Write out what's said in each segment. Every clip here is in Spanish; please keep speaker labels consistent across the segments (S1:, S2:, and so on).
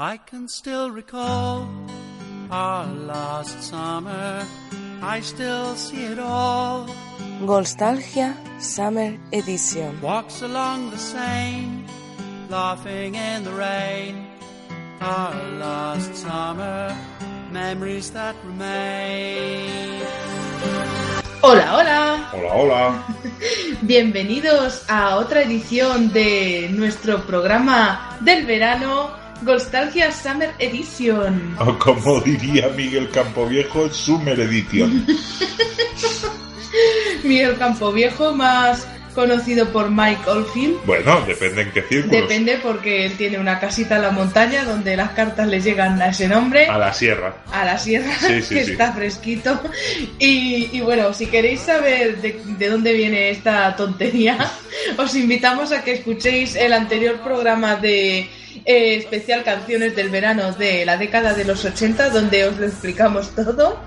S1: I can still recall our last summer. I still see it all.
S2: Golstalgia Summer Edition.
S1: Walks along the Seine, laughing in the rain. Our last summer, memories that remain.
S3: Hola, hola.
S4: Hola, hola.
S3: Bienvenidos a otra edición de nuestro programa del verano, Golstalgia Summer Edition.
S4: O como diría Miguel Campoviejo, Summer Edition.
S3: Miguel Campoviejo, más conocido por Mike Oldfield.
S4: Bueno, depende en qué círculos.
S3: Depende porque él tiene una casita en la montaña donde las cartas le llegan a ese nombre.
S4: A la sierra.
S3: a la sierra,
S4: Sí, sí,
S3: que
S4: sí.
S3: está fresquito. Y, y bueno, si queréis saber de, de dónde viene esta tontería, os invitamos a que escuchéis el anterior programa de eh, especial canciones del verano de la década de los 80, donde os lo explicamos todo.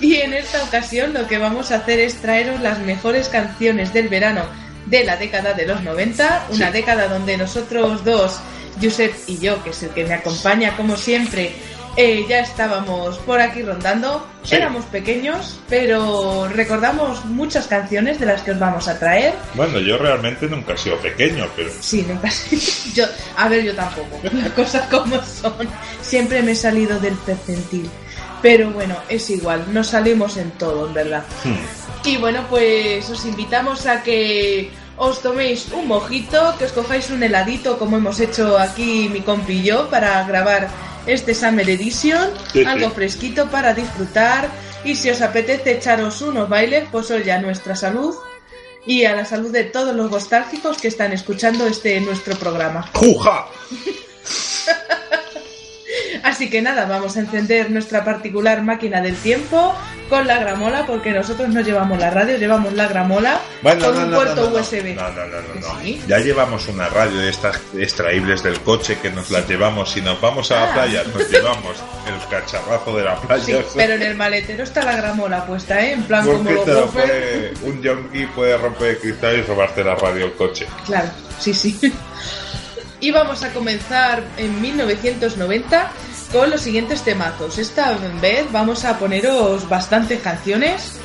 S3: Y en esta ocasión lo que vamos a hacer es traeros las mejores canciones del verano de la década de los 90, una
S4: Sí.
S3: década donde nosotros dos, Josep y yo, que es el que me acompaña como siempre, eh, ya estábamos por aquí rondando.
S4: Sí.
S3: Éramos pequeños, pero recordamos muchas canciones de las que os vamos a traer.
S4: Bueno, yo realmente nunca he sido pequeño, pero
S3: Sí, nunca yo, a ver, yo tampoco. Las cosas como son. Siempre me he salido del percentil. Pero bueno, es igual, nos salimos en todo, en verdad.
S4: hmm,
S3: Y bueno, pues os invitamos a que os toméis un mojito, que os cojáis un heladito como hemos hecho aquí mi compi y yo para grabar este Summer Edition, algo fresquito para disfrutar y si os apetece echaros unos bailes, pues oye a nuestra salud y a la salud de todos los nostálgicos que están escuchando este nuestro programa.
S4: ¡Juja!
S3: Así que nada, vamos a encender nuestra particular máquina del tiempo con la gramola, porque nosotros no llevamos la radio, llevamos la gramola
S4: Bueno,
S3: con
S4: no,
S3: un
S4: no,
S3: puerto
S4: no,
S3: USB.
S4: No, no, no, no,
S3: sí.
S4: Ya llevamos una radio de estas extraíbles del coche que nos las llevamos. Si nos vamos a la
S3: Ah.
S4: playa, nos llevamos el cacharrazo de la playa.
S3: Sí, pero en el maletero está la gramola puesta, ¿eh? En plan
S4: ¿Por
S3: como
S4: lo puede, un yonki puede romper el cristal y robarte la radio del coche?
S3: Claro, sí, sí. Y vamos a comenzar en 1990 con los siguientes temazos. Esta vez vamos a poneros bastantes canciones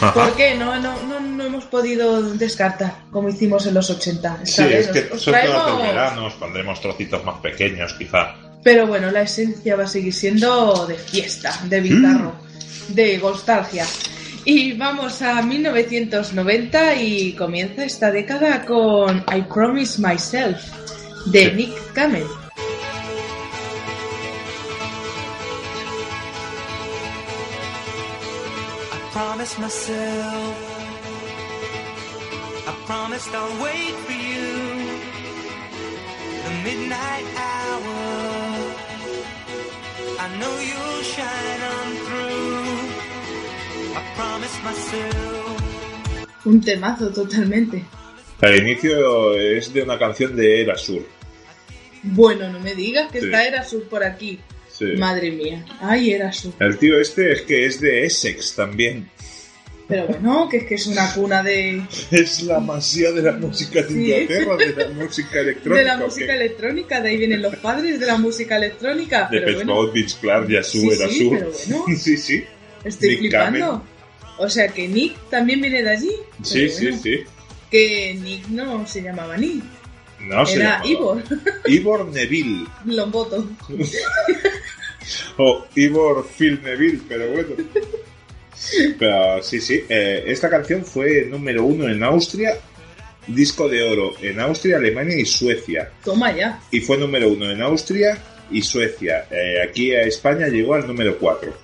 S4: Ajá.
S3: porque no, no, no, no hemos podido descartar como hicimos en los 80. Esta
S4: Sí,
S3: vez
S4: es que
S3: os- os traemos-
S4: verano, os pondremos trocitos más pequeños, quizá.
S3: Pero bueno, la esencia va a seguir siendo de fiesta, de bizarro, de nostalgia. Y vamos a 1990 y comienza esta década con I Promise Myself de
S4: Sí.
S3: Nick Camel.
S5: Promised myself, I promised I'll wait for you. The midnight hour, I know you'll shine on through. I promised myself.
S3: Un temazo totalmente.
S4: El inicio es de una canción de Era Sur.
S3: Bueno, no me digas que
S4: Sí.
S3: esta era sur por aquí.
S4: Sí.
S3: Madre mía. Ay, era sur.
S4: El tío este es que es de Essex también.
S3: Pero bueno, que es que es una cuna de,
S4: Es la masía de la música de
S3: Sí.
S4: Inglaterra, de la música electrónica.
S3: de la música electrónica. De ahí vienen los padres de la música electrónica.
S4: De Page
S3: bueno.
S4: Vince Clark, Yasu,
S3: Sí,
S4: Era
S3: sí,
S4: Sur.
S3: pero bueno.
S4: Sí, sí.
S3: Estoy
S4: Nick
S3: flipando. O sea que Nick también viene de allí.
S4: Sí, sí, sí.
S3: Que Nick no se llamaba Nick.
S4: No se
S3: Era
S4: llamaba.
S3: Ivor
S4: Ivor Neville.
S3: Lomboto.
S4: O Ivor Phil Neville, pero bueno. Pero sí, sí. eh, esta canción fue número uno en Austria, disco de oro en Austria, Alemania y Suecia.
S3: Toma ya.
S4: Y fue número uno en Austria y Suecia. Eh, aquí a España llegó al número cuatro.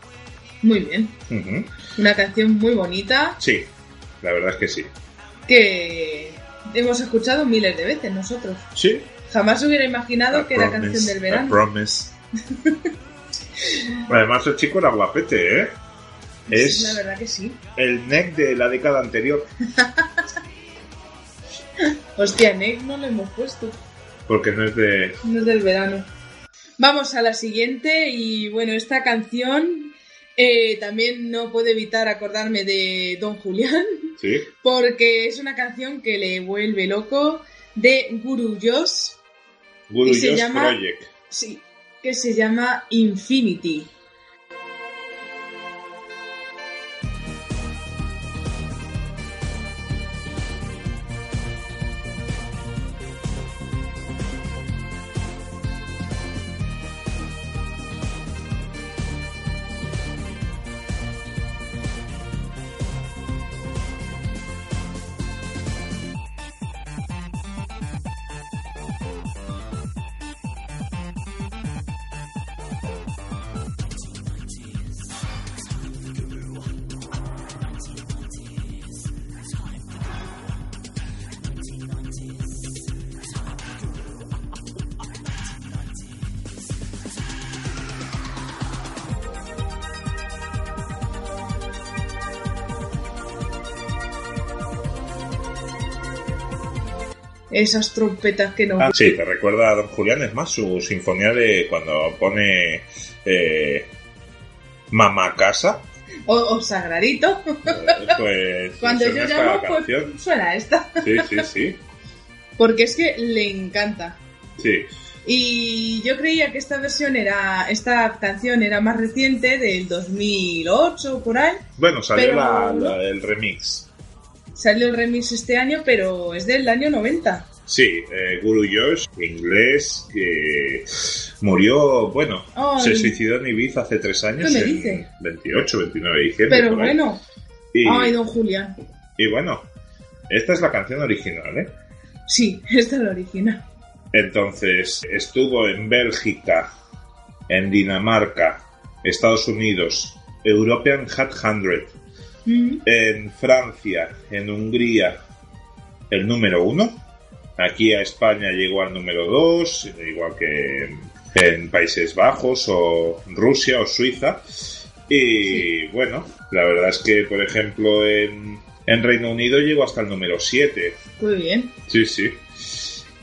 S3: Muy bien. Una canción muy bonita
S4: Sí, la verdad es que sí.
S3: que hemos escuchado miles de veces nosotros.
S4: Sí.
S3: Jamás hubiera imaginado que era canción del verano.
S4: promise. Además, el chico era guapete, ¿eh?
S3: La
S4: Es
S3: verdad que sí.
S4: el neck de la década anterior.
S3: Hostia, Nick no lo hemos puesto.
S4: Porque no es de.
S3: No es del verano. Vamos a la siguiente y bueno, esta canción eh, también no puedo evitar acordarme de Don Julián
S4: Sí.
S3: porque es una canción que le vuelve loco de Guru Josh
S4: Guru
S3: Y se
S4: Josh
S3: llama-
S4: Project.
S3: Sí, que se llama Infinity. Esas trompetas que no...
S4: Ah, sí, te recuerda a Don Julián, es más, su sinfonía de cuando pone eh, Mamá Casa,
S3: O, o Sagradito.
S4: eh, pues
S3: Cuando yo llamo, pues suena esta.
S4: Sí, sí, sí,
S3: Porque es que le encanta.
S4: sí.
S3: Y yo creía que esta versión era, esta canción era más reciente, del 2008 o por ahí.
S4: Bueno, salió
S3: Pero-
S4: la- la- el remix.
S3: Salió el remix este año, pero es del año 90.
S4: Sí, eh, Guru Josh, inglés, que murió, bueno,
S3: Ay.
S4: se suicidó en Ibiza hace tres años,
S3: ¿Qué me
S4: en
S3: dice?
S4: 28, 29 de diciembre.
S3: Pero bueno,
S4: Y,
S3: ay, don Julián.
S4: y bueno, esta es la canción original, ¿eh?
S3: Sí, esta es la original.
S4: Entonces, estuvo en Bélgica, en Dinamarca, Estados Unidos, European Hot 100,
S3: Mm,
S4: en Francia, en Hungría, el número uno. Aquí a España llegó al número dos, igual que en, Países Bajos o Rusia o Suiza. Y bueno, la verdad es que, por ejemplo, en, en Reino Unido llegó hasta el número 7.
S3: Muy bien.
S4: Sí, sí.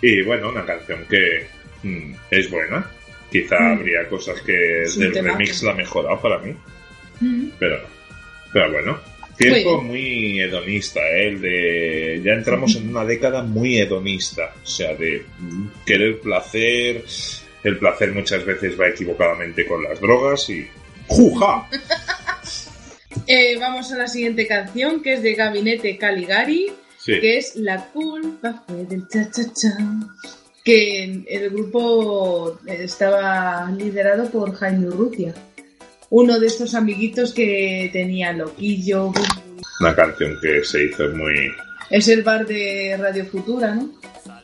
S4: Y bueno, una canción que mm, es buena. Quizá
S3: Mm.
S4: habría cosas que del
S3: temazo.
S4: remix la ha mejorado para mí,
S3: Mm,
S4: pero pero bueno. Tiempo
S3: Muy
S4: hedonista, ¿eh? El de ya entramos en una década muy hedonista, o sea, de querer placer, el placer muchas veces va equivocadamente con las drogas y ¡juja!
S3: Eh, vamos a la siguiente canción, que es de Gabinete Caligari,
S4: Sí.
S3: que es La culpa fue del cha-cha-cha. Que el grupo estaba liderado por Jaime Urrutia, uno de estos amiguitos que tenía Loquillo.
S4: Una canción que se hizo muy
S3: Es el bar de Radio Futura, ¿no?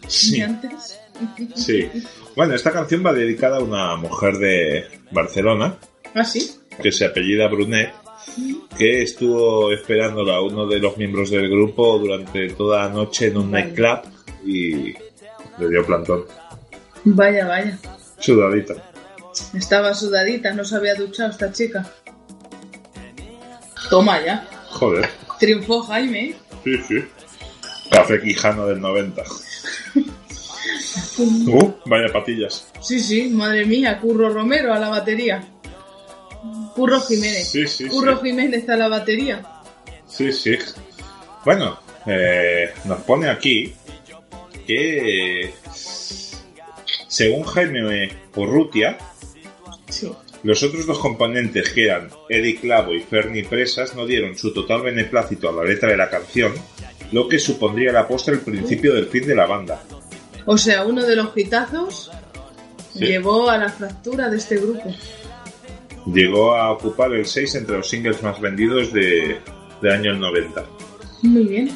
S4: sí,
S3: antes.
S4: sí. Bueno, esta canción va dedicada a una mujer de Barcelona
S3: ¿Ah, sí?
S4: que se apellida Brunet, que estuvo esperándola a uno de los miembros del grupo durante toda la noche en un
S3: Vale.
S4: nightclub y le dio plantón.
S3: Vaya, vaya.
S4: Sudadita.
S3: Estaba sudadita, no se había duchado esta chica. Toma ya.
S4: Joder.
S3: Triunfó Jaime. ¿eh?
S4: Sí, sí. Café Quijano del 90. Uh, vaya patillas.
S3: Sí, sí, madre mía, Curro Romero a la batería. Curro Jiménez.
S4: Sí, sí,
S3: Curro
S4: sí.
S3: Jiménez a la batería.
S4: Sí, sí. Bueno, eh, nos pone aquí que según Jaime Urrutia,
S3: Sí.
S4: Los otros dos componentes, que eran Eddie Clavo y Fernie Presas, no dieron su total beneplácito a la letra de la canción, lo que supondría la postre el principio del fin de la banda.
S3: O sea, uno de los hitazos
S4: Sí.
S3: llevó a la fractura de este grupo.
S4: Llegó a ocupar el 6 entre los singles más vendidos de, de año 90.
S3: Muy bien.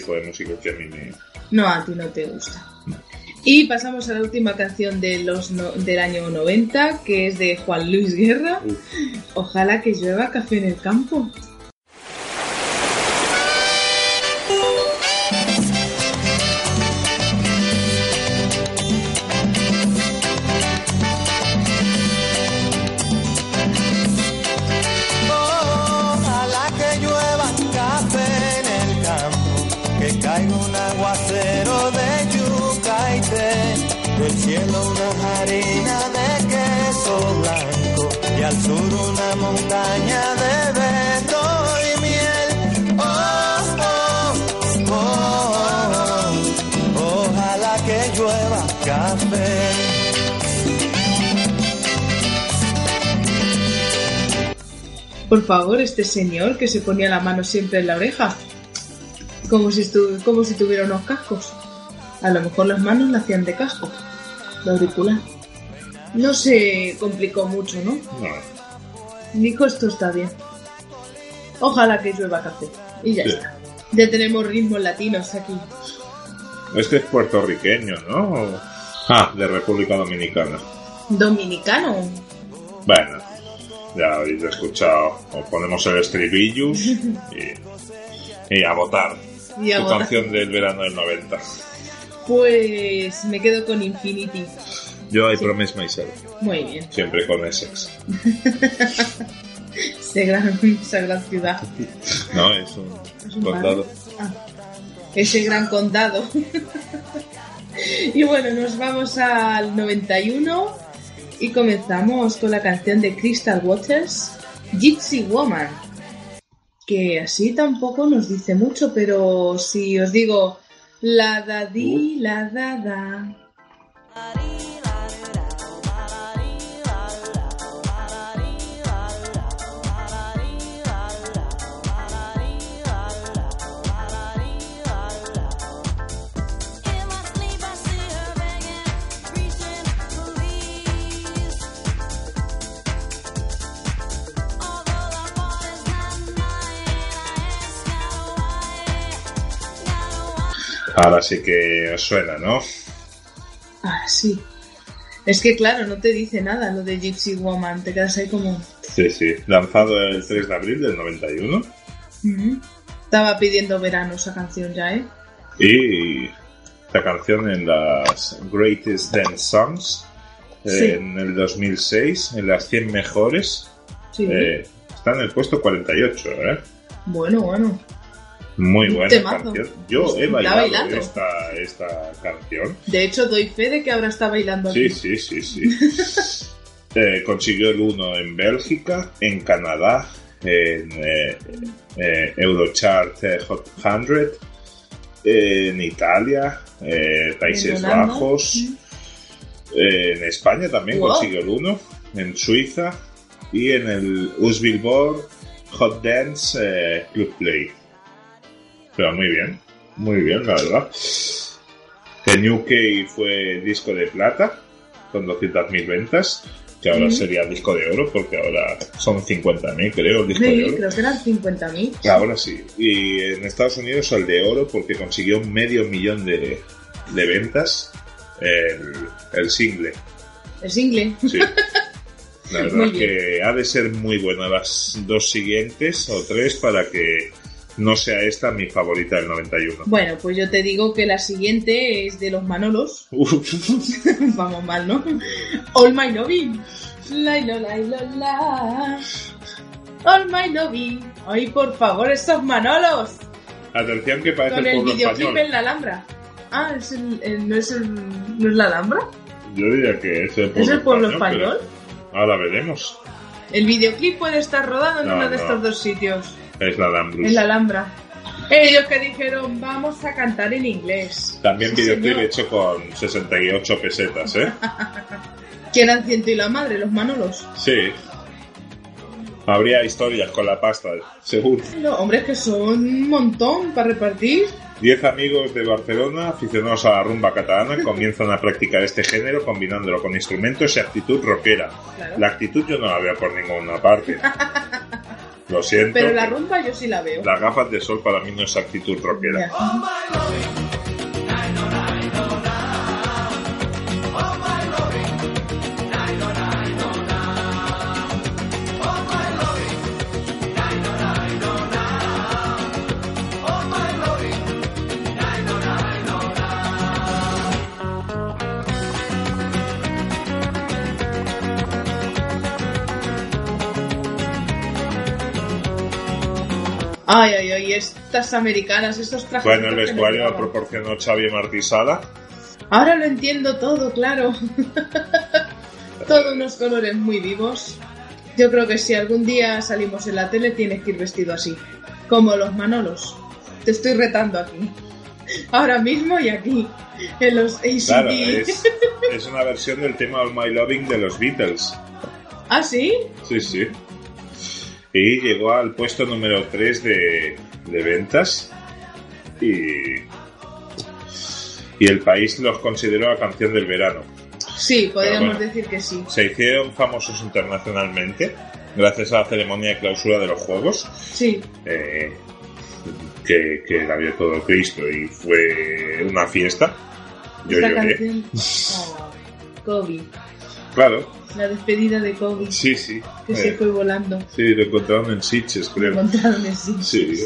S4: Tipo de música que a mí me...
S3: No, a ti no te gusta. Y pasamos a la última canción de los no- del año 90, que es de Juan Luis Guerra.
S4: Uf.
S3: Ojalá que llueva café en el campo. Por favor, este señor que se ponía la mano siempre en la oreja. Como si, como si tuviera unos cascos. A lo mejor las manos la hacían de casco. De auricular. No se complicó mucho, ¿no?
S4: No.
S3: Nico, esto está bien. Ojalá que llueva café. Y ya
S4: Sí.
S3: está. Ya tenemos ritmos latinos aquí.
S4: Este es puertorriqueño, ¿no? Ah, de República Dominicana.
S3: Dominicano.
S4: Bueno, ya habéis escuchado. O ponemos el estribillos y, y a votar.
S3: Y a
S4: tu
S3: votar.
S4: canción del verano del 90.
S3: Pues me quedo con Infinity.
S4: Yo I Promise Myself.
S3: Muy bien.
S4: Siempre con Essex.
S3: Esa gran, esa gran ciudad.
S4: No, es un,
S3: Es un
S4: condado.
S3: Ah, ese gran condado. y bueno, nos vamos al 91 y comenzamos con la canción de Crystal Waters, Gypsy Woman. Que así tampoco nos dice mucho, pero si os digo la da di, la da.
S4: Ahora sí que os suena, ¿no?
S3: Ah, sí. Es que claro, no te dice nada lo de Gypsy Woman, te quedas ahí como...
S4: Sí, sí. Lanzado el 3 de abril del 91.
S3: "Mm". Estaba pidiendo verano esa canción ya, ¿eh?
S4: Y esta canción en las Greatest Dance Songs
S3: Sí.
S4: en el 2006, en las 100 mejores,
S3: Sí.
S4: eh, está en el puesto 48, ¿eh?
S3: Bueno, bueno.
S4: Muy buena
S3: temazo.
S4: canción. Yo he bailado esta, esta canción.
S3: De hecho, doy fe de que ahora está bailando
S4: Sí,
S3: aquí.
S4: sí, sí, sí. Eh, consiguió el 1 en Bélgica, en Canadá, en eh, eh, Eurochart Hot 100, eh, en Italia, Países
S3: En.
S4: Bajos, eh, en España también
S3: Wow.
S4: consiguió el 1, en Suiza y en el US Billboard Hot Dance Club Play. Pero muy bien, muy bien, la verdad. En UK fue disco de plata con 200.000 ventas, que ahora
S3: Mm.
S4: sería disco de oro porque ahora son 50.000 creo, disco de
S3: Sí,
S4: oro.
S3: creo que eran 50.000.
S4: Ahora sí. Y en Estados Unidos el de oro porque consiguió medio millón de, de ventas el, el single.
S3: El single.
S4: Sí. La verdad es que ha de ser muy buena las dos siguientes o tres para que no sea esta mi favorita del 91.
S3: Bueno, pues yo te digo que la siguiente es de los Manolos. Vamos mal, ¿no? All My Loving. La, la, la, la. All My Loving. Ay, por favor, estos Manolos.
S4: Atención que parece
S3: Con
S4: el
S3: el videoclip
S4: español.
S3: en la Alhambra. Ah, ¿es el, el- ¿no, es el, ¿no es la Alhambra?
S4: Yo diría que es el pueblo
S3: ¿Es el pueblo
S4: español. Ahora veremos.
S3: El videoclip puede estar rodado en
S4: No,
S3: uno de
S4: no.
S3: estos dos sitios.
S4: Es la Lambrus.
S3: En la Alhambra. Ellos que dijeron, vamos a cantar en inglés.
S4: También
S3: Sí,
S4: videoclip hecho con 68 pesetas, ¿eh?
S3: Que eran ciento y la madre, los Manolos.
S4: Sí. Habría historias con la pasta, seguro.
S3: No, hombre, es que son un montón para repartir.
S4: Diez amigos de Barcelona, aficionados a la rumba catalana, comienzan a practicar este género combinándolo con instrumentos y actitud rockera.
S3: Claro.
S4: La actitud yo no la veo por ninguna parte. Lo siento.
S3: Pero la rumba yo sí la veo.
S4: Las gafas de sol para mí no es actitud rockera.
S3: Ya. Americanas, estos trajes.
S4: Bueno, el vestuario lo proporcionó Xavi Martisala.
S3: Ahora lo entiendo todo, claro. Todos unos colores muy vivos. Yo creo que si algún día salimos en la tele tienes que ir vestido así, como los Manolos. Te estoy retando aquí. Ahora mismo y aquí, en los ACD.
S4: Claro, es, es una versión del tema All My Loving de los Beatles.
S3: ¿Ah, sí?
S4: Sí, sí. Y llegó al puesto número 3 de, de ventas. Y, y el país los consideró la canción del verano.
S3: Sí, podríamos
S4: bueno.
S3: decir que sí.
S4: Se hicieron famosos internacionalmente gracias a la ceremonia de clausura de los Juegos,
S3: Sí,
S4: eh, que, que la vio todo Cristo y fue una fiesta. Yo
S3: esta
S4: lloré.
S3: canción. Oh, Kobe.
S4: Claro,
S3: La despedida de Kobe.
S4: sí, sí.
S3: Que se
S4: Eh,
S3: fue volando.
S4: sí, lo encontraron en Sitges,
S3: Lo
S4: creo.
S3: encontraron en sí.
S4: Sí,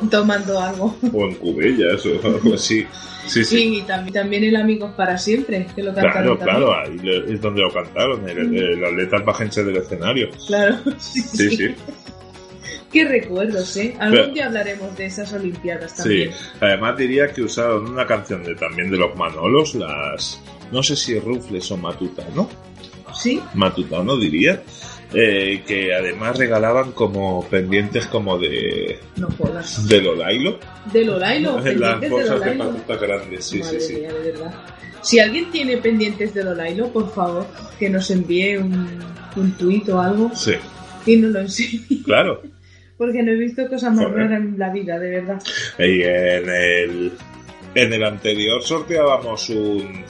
S4: o,
S3: Tomando algo.
S4: o en Cubellas o algo así. Sí, sí.
S3: Y también, también el Amigos para siempre, que lo
S4: Claro,
S3: cantaron también.
S4: claro, ahí es donde lo cantaron, el, el atleta bajense del escenario.
S3: Claro, sí,
S4: Sí,
S3: sí.
S4: sí,
S3: Qué recuerdos, ¿eh? Algún
S4: Pero-
S3: día hablaremos de esas Olimpiadas
S4: sí.
S3: también.
S4: Además diría que usaron una canción de también de los Manolos, las... No sé si Rufles o Matutano,
S3: ¿Sí?
S4: Matutano diría, eh, que además regalaban como pendientes como de,
S3: No jodas.
S4: de Lolailo.
S3: De Lolailo,
S4: Las
S3: de
S4: bolsas de patatas grandes, sí,
S3: Madre
S4: sí, sí.
S3: mía, de verdad. Si alguien tiene pendientes de Lolailo, por favor, que nos envíe un, un tuit o algo
S4: Sí,
S3: y nos lo enseñe.
S4: claro.
S3: Porque no he visto cosas más raras en la vida, de verdad.
S4: Y en el, en el anterior sorteábamos un,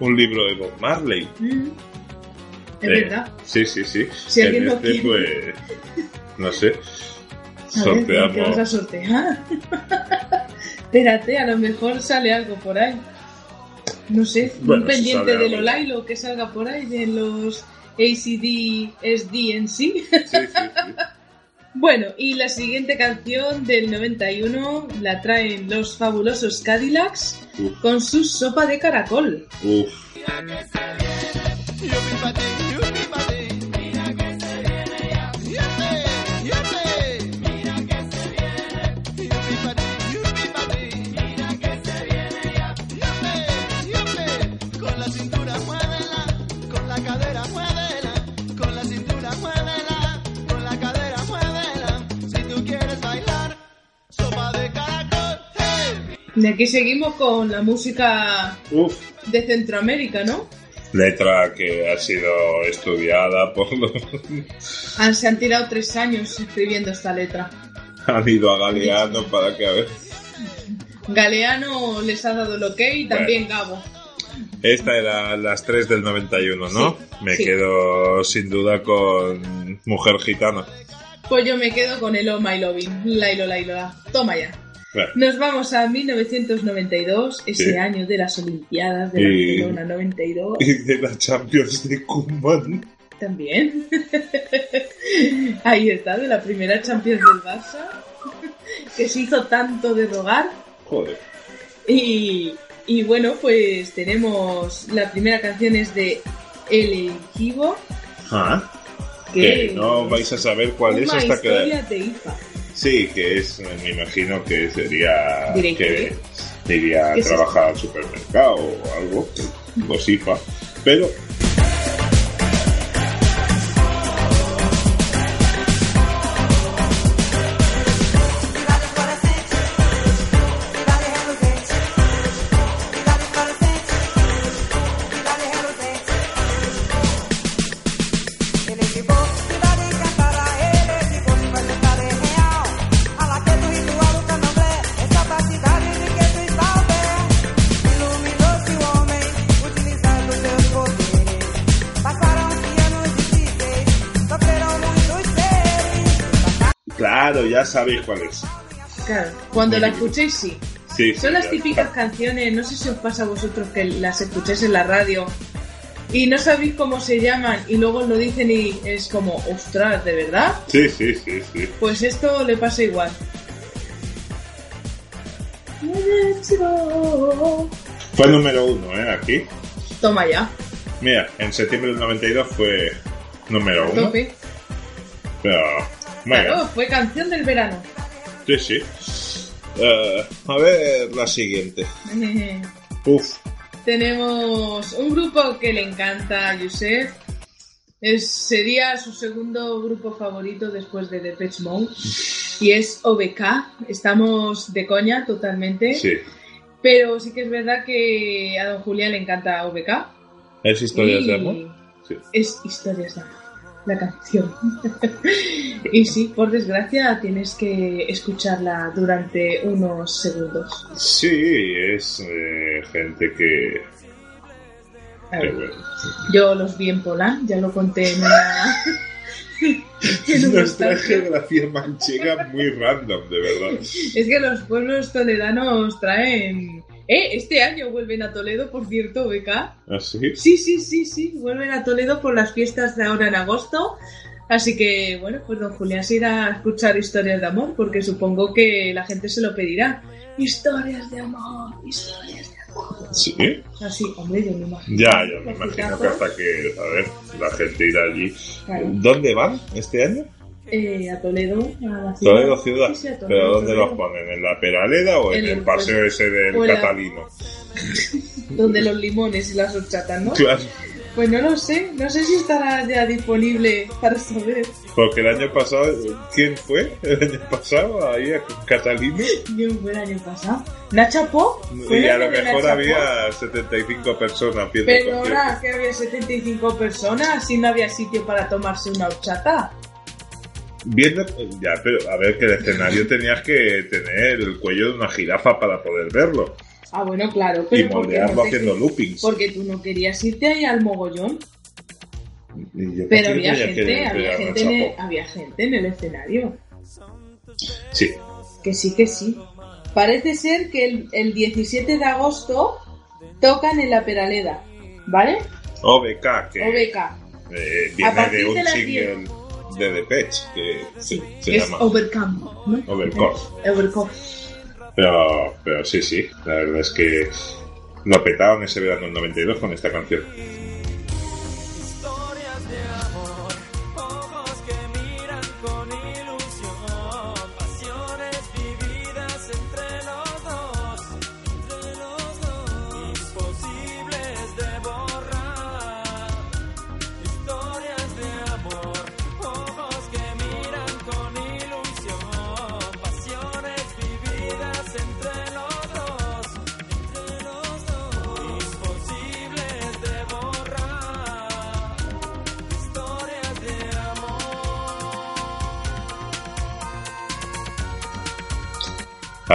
S4: un libro de Bob Marley.
S3: Mm. Es
S4: Eh,
S3: verdad.
S4: Sí, sí, sí.
S3: Si alguien
S4: en
S3: lo
S4: este,
S3: quiere.
S4: pues, no sé,
S3: A ver, ¿qué
S4: sorteamos.
S3: vas a sortear? Espérate, a lo mejor sale algo por ahí. No sé,
S4: Bueno,
S3: un pendiente de. Lolailo que salga por ahí de los ACD SD en sí.
S4: Sí, sí, sí.
S3: Bueno, y la siguiente canción del 91 la traen los fabulosos Cadillacs
S4: Uf,
S3: con su sopa de caracol.
S4: uf.
S3: Y aquí seguimos con la música
S4: Uf.
S3: de Centroamérica, ¿no?
S4: Letra que ha sido estudiada por los...
S3: Han- se han tirado tres años escribiendo esta letra.
S4: Han ido a Galeano para que a ver...
S3: Galeano les ha dado el ok y también Gabo.
S4: Esta era las 3 del 91, ¿no?
S3: Sí,
S4: Me
S3: sí.
S4: quedo sin duda con Mujer Gitana.
S3: Pues yo me quedo con el Oh My Loving. Lailo, Lailo, la. Toma ya. Nos vamos a 1992, ese
S4: Sí.
S3: año de las Olimpiadas de
S4: Y-
S3: Barcelona 92.
S4: y de la Champions de Kuman.
S3: También. Ahí está, de la primera Champions del Barça, que se hizo tanto de rogar.
S4: Joder.
S3: Y, y bueno, pues tenemos la primera canción es de El Equivo,
S4: Ah,
S3: que
S4: que no vais a saber cuál es hasta que...
S3: de IFA.
S4: Sí, que es, me imagino que sería que iría a
S3: ¿Qué es
S4: trabajar al supermercado o algo, IFA. Pero sabéis cuál es.
S3: Claro, cuando la escuchéis, sí.
S4: Sí, sí,
S3: Son las típicas canciones, no sé si os pasa a vosotros que las escucháis en la radio y no sabéis cómo se llaman y luego lo dicen y es como, ostras, ¿de verdad?
S4: Sí, sí, sí, sí.
S3: Pues esto le pasa igual.
S4: Fue número uno, ¿eh? Aquí.
S3: Toma ya,
S4: Mira, en septiembre del 92 fue número uno.
S3: tope.
S4: Pero
S3: Claro, fue canción del verano.
S4: Sí, sí. Eh, a ver la siguiente. Uf,
S3: Tenemos un grupo que le encanta a Yusef. Es, sería su segundo grupo favorito después de Depeche Mode. Y es OBK. Estamos de coña totalmente.
S4: sí.
S3: Pero sí que es verdad que a don Julián le encanta OBK.
S4: ¿Es historias de amor? Sí.
S3: Es historias de amor. La canción. y sí, por desgracia tienes que escucharla durante unos segundos.
S4: Sí, es eh, gente que...
S3: A ver,
S4: bueno.
S3: Yo los vi en Polán, ya lo conté en una.
S4: Nuestra geografía manchega muy random, de verdad.
S3: Es que los pueblos toledanos traen. Eh, este año vuelven a Toledo, por cierto, beca.
S4: ¿Así?
S3: Sí, sí, sí, sí, vuelven a Toledo por las fiestas de ahora en agosto. Así que, bueno, pues don Julián se irá a escuchar historias de amor, porque supongo que la gente se lo pedirá. Historias de amor, historias de amor.
S4: ¿Sí?
S3: Así, hombre, yo me imagino.
S4: Ya, ya me imagino que hasta que, a ver, la gente irá allí.
S3: claro.
S4: ¿Dónde van este año?
S3: Eh, a Toledo, a la ciudad.
S4: Toledo ciudad.
S3: Sí, sí, a Toledo,
S4: ¿Pero dónde
S3: Toledo.
S4: los ponen? ¿En la Peraleda o en, el
S3: el-
S4: paseo ese del
S3: la-
S4: Catalino?
S3: Donde los limones y las horchatas, ¿no?
S4: Claro,
S3: Pues no lo sé, no sé si estará ya disponible para saber.
S4: porque el año pasado, ¿quién fue? El año pasado, ahí a Catalino.
S3: Yo fue el año pasado. ¿Nacha Po? ¿Fue
S4: Y a lo mejor había 75 personas concierto.
S3: que había 75 personas y no había sitio para tomarse una horchata.
S4: Viendo, ya, pero a ver que el escenario tenías que tener el cuello de una jirafa para poder verlo.
S3: Ah, bueno, claro,
S4: Y
S3: pero porque,
S4: moldearlo
S3: no
S4: haciendo loopings.
S3: porque tú no querías irte ahí al mogollón.
S4: Y yo, ¿por
S3: Pero había
S4: que
S3: gente, había gente, en el, había gente en el escenario.
S4: Sí,
S3: Que sí, que sí. Parece ser que el, el 17 de agosto tocan en la Peraleda, ¿vale?
S4: OBK, que
S3: OBK.
S4: eh,
S3: A
S4: viene
S3: partir
S4: de un
S3: de las
S4: single de Depeche, que
S3: Sí,
S4: se, se
S3: es
S4: llama.
S3: Overcome, ¿no?
S4: Overcome.
S3: Overcome.
S4: Pero, pero sí, sí, la verdad es que lo petaron ese verano del 92 con esta canción.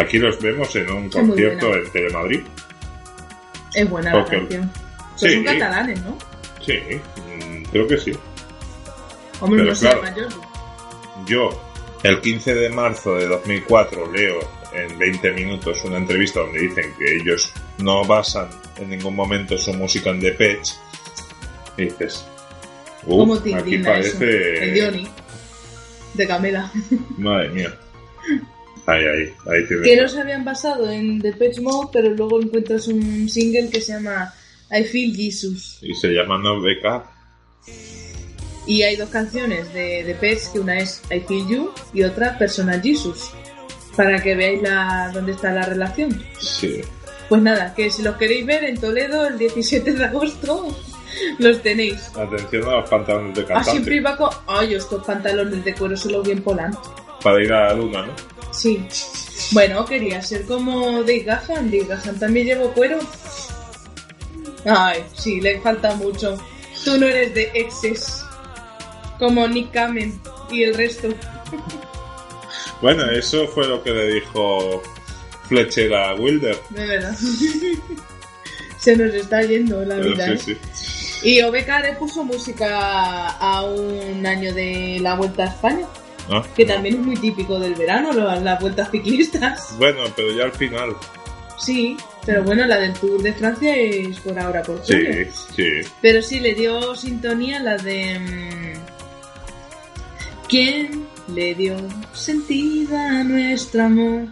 S4: Aquí los vemos en un concierto en Telemadrid.
S3: Es buena la
S4: Ok.
S3: canción. Son
S4: Sí.
S3: catalanes, ¿no?
S4: Sí, mm, creo que sí.
S3: Hombre,
S4: Pero
S3: no sé,
S4: claro.
S3: mayor.
S4: Yo, el 15 de marzo de 2004, leo en 20 minutos una entrevista donde dicen que ellos no basan en ningún momento su música en Depeche. Y dices,
S3: ¿Cómo
S4: "Uf,
S3: te
S4: aquí
S3: eso?
S4: parece...
S3: El Johnny. De Camela.
S4: Madre mía. Ahí, ahí, ahí tienes.
S3: que no se habían basado en Depeche Mode, pero luego encuentras un single que se llama I Feel Jesus.
S4: Y se llama No BK.
S3: Y hay dos canciones de Depeche, que una es I Feel You y otra Personal Jesus. Para que veáis la, dónde está la relación.
S4: Sí.
S3: Pues nada, que si los queréis ver en Toledo el 17 de agosto, los tenéis.
S4: Atención a los pantalones de
S3: Ah,
S4: cantante.
S3: siempre iba con... Ay, estos pantalones de cuero solo bien polán.
S4: Para ir a la luna, ¿no?
S3: Sí. Bueno, quería ser como Dave Gahan. Gahan también llevó cuero. Ay, sí, le falta mucho. Tú no eres de exes. Como Nick Kamen y el resto.
S4: Bueno, eso fue lo que le dijo Fletcher a Wilder.
S3: De verdad. Se nos está yendo la
S4: Pero
S3: vida.
S4: sí,
S3: ¿eh?
S4: sí.
S3: Y OBK le puso música a un año de la Vuelta a España,
S4: Ah,
S3: que también es muy típico del verano, las vueltas ciclistas.
S4: Bueno, pero ya al final.
S3: Sí, pero bueno, la del Tour de Francia es por ahora, por
S4: Sí,
S3: julio.
S4: sí.
S3: Pero sí le dio sintonía la de. mm, ¿Quién le dio sentido a nuestro amor?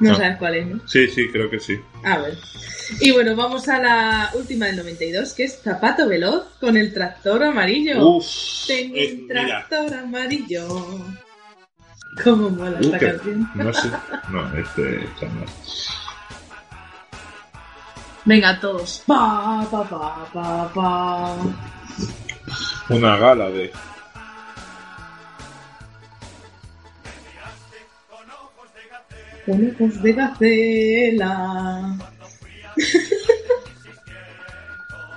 S3: No
S4: No.
S3: sabes cuál es, ¿no?
S4: Sí, sí, creo que sí.
S3: A ver. Y bueno, vamos a la última del 92, que es Zapato Veloz con el tractor amarillo.
S4: Uf,
S3: Tengo
S4: es-
S3: un
S4: mira,
S3: tractor amarillo. ¿Cómo mola
S4: uh,
S3: esta
S4: que-
S3: canción?
S4: no sé. No, este chaval.
S3: Venga, todos. Pa, pa, pa, pa, pa.
S4: Una gala de.
S3: Con ojos de gacela.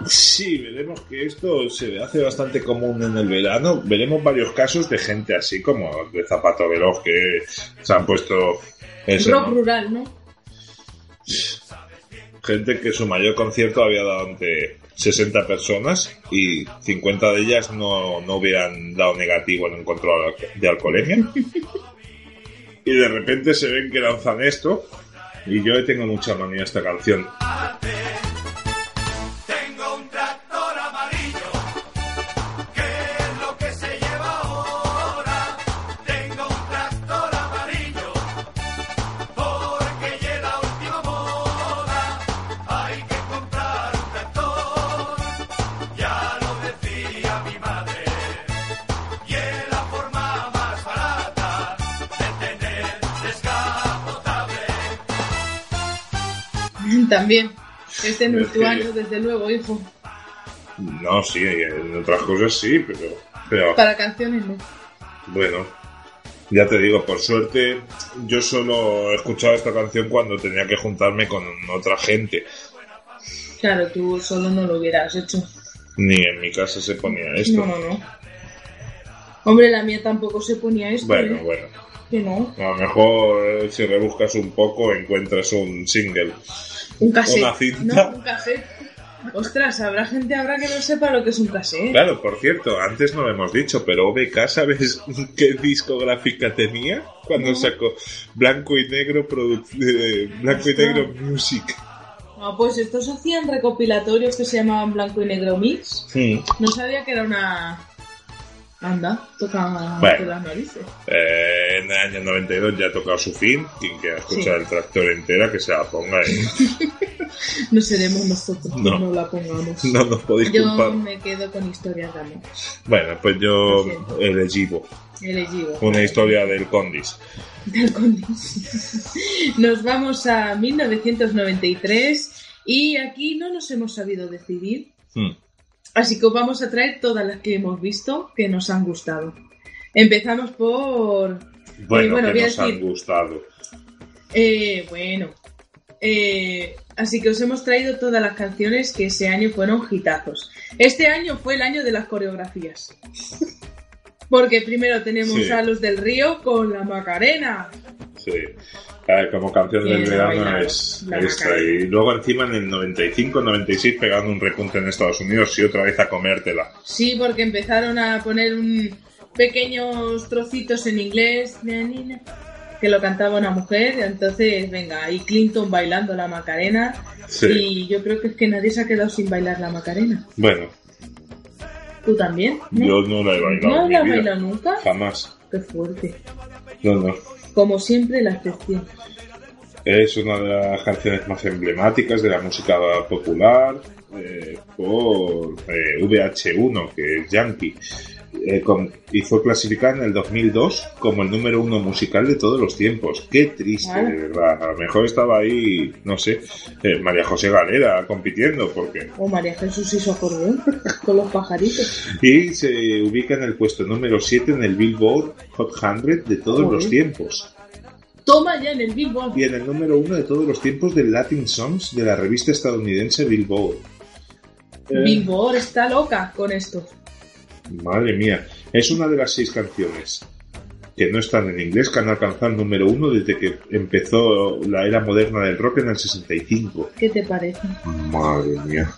S4: Sí, veremos que esto se hace bastante común en el verano. Veremos varios casos de gente así como de zapato veloz que se han puesto
S3: Rock
S4: ¿no?
S3: rural, ¿no?
S4: Gente que su mayor concierto había dado ante 60 personas y 50 de ellas no, no hubieran dado negativo en un control de alcoholemia. Y de repente se ven que lanzan esto y yo le tengo mucha manía a esta canción.
S3: También. Este no es tu año, desde luego, hijo.
S4: No, sí, en otras cosas sí, pero, pero
S3: Para canciones no.
S4: bueno, ya te digo, por suerte yo solo he escuchado esta canción cuando tenía que juntarme con otra gente.
S3: Claro, tú solo no lo hubieras hecho.
S4: Ni en mi casa se ponía esto.
S3: No, no, no. Hombre, la mía tampoco se ponía esto.
S4: Bueno,
S3: ¿eh?
S4: bueno.
S3: Que no.
S4: A lo mejor eh, si rebuscas un poco encuentras un single.
S3: Un cassette.
S4: Una cinta.
S3: No, un cassette. Ostras, habrá gente ahora que no sepa lo que es un cassette.
S4: Claro, por cierto, antes no lo hemos dicho, pero OBK, ¿sabes qué discográfica tenía? Cuando sacó Blanco y Negro produ- eh, Blanco y. Negro Music.
S3: Ah, pues estos hacían recopilatorios que se llamaban Blanco y Negro Mix.
S4: Hmm.
S3: No sabía que era una... Anda, toca
S4: Bueno.
S3: las narices.
S4: Eh, en el año 92 ya ha tocado su fin. Quien quiera escuchar el tractor entera, que se la ponga y
S3: No seremos nosotros,
S4: No.
S3: no, la pongamos.
S4: no nos podéis
S3: Yo
S4: culpar.
S3: me quedo con historias de amor.
S4: Bueno, pues yo
S3: siento.
S4: elegivo.
S3: Elegivo.
S4: Una historia del Condis.
S3: Del Condis. Nos vamos a 1993 y aquí no nos hemos sabido decidir.
S4: Hmm.
S3: Así que os vamos a traer todas las que hemos visto que nos han gustado. Empezamos por...
S4: Bueno,
S3: bueno,
S4: que
S3: voy a
S4: nos han gustado.
S3: eh, bueno. Eh, así que os hemos traído todas las canciones que ese año fueron hitazos. Este año fue el año de las coreografías. Porque primero tenemos
S4: Sí.
S3: a los del Río con la Macarena.
S4: Sí. Eh, como canción del verano es esta. Y luego encima en el 95-96 pegando un repunte en Estados Unidos y otra vez a comértela.
S3: Sí, porque empezaron a poner un pequeños trocitos en inglés que lo cantaba una mujer. Entonces, venga, y Clinton bailando la Macarena.
S4: Sí.
S3: Y yo creo que es que nadie se ha quedado sin bailar la Macarena.
S4: Bueno,
S3: ¿Tú también? ¿no?
S4: yo no la he bailado.
S3: ¿No la has bailado nunca?
S4: Jamás.
S3: Qué fuerte.
S4: No, no.
S3: Como siempre, la excepción.
S4: Es una de las canciones más emblemáticas de la música popular eh, por eh, VH1, que es Yankee. Eh, con- y fue clasificada en el 2002 como el número uno musical de todos los tiempos. Qué triste,
S3: Ah.
S4: de verdad. A lo mejor estaba ahí, no sé, eh, María José Galera compitiendo, porque.
S3: O María Jesús hizo acordeón con los pajaritos.
S4: Y se ubica en el puesto número 7 en el Billboard Hot 100 de todos los tiempos.
S3: Toma ya en el Billboard.
S4: Y en el número uno de todos los tiempos del Latin Songs de la revista estadounidense Billboard. Eh,
S3: Billboard está loca con esto.
S4: Madre mía, es una de las seis canciones que no están en inglés que han alcanzado el número uno desde que empezó la era moderna del rock en el 65.
S3: ¿Qué te parece?
S4: Madre mía.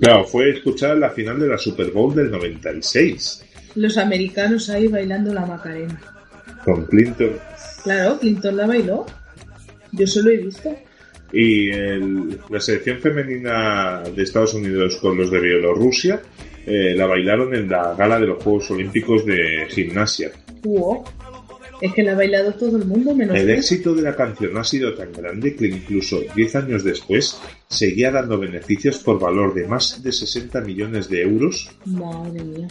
S4: Claro, fue escuchada en la final de la Super Bowl del 96
S3: Los americanos ahí bailando la Macarena.
S4: con Clinton
S3: Claro, Clinton la bailó. Yo solo he visto.
S4: y el- la selección femenina de Estados Unidos con los de Bielorrusia eh, la bailaron en la gala de los Juegos Olímpicos de gimnasia.
S3: Wow. Es que la ha bailado todo el mundo, menos
S4: El
S3: tú.
S4: éxito de la canción ha sido tan grande que incluso 10 años después seguía dando beneficios por valor de más de 60 millones de euros.
S3: Madre mía.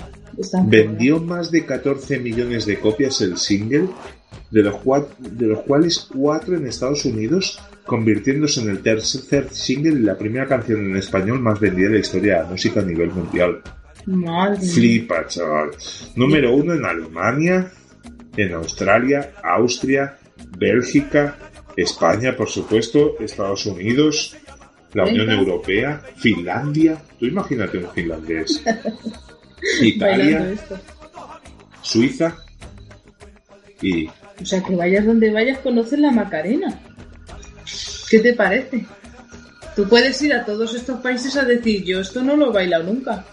S4: Vendió más de 14 millones de copias el single, de los, cua- de los cuales 4 en Estados Unidos, convirtiéndose en el tercer single y la primera canción en español más vendida de la historia de la música a nivel mundial.
S3: Madre.
S4: Flipa, chaval. Número uno en Alemania, en Australia, Austria, Bélgica, España, por supuesto, Estados Unidos, la Unión
S3: Venga.
S4: Europea, Finlandia. Tú imagínate un finlandés. Italia. Suiza y
S3: O sea, que vayas donde vayas, conoces la Macarena. ¿Qué te parece? Tú puedes ir a todos estos países a decir, yo esto no lo he bailado nunca.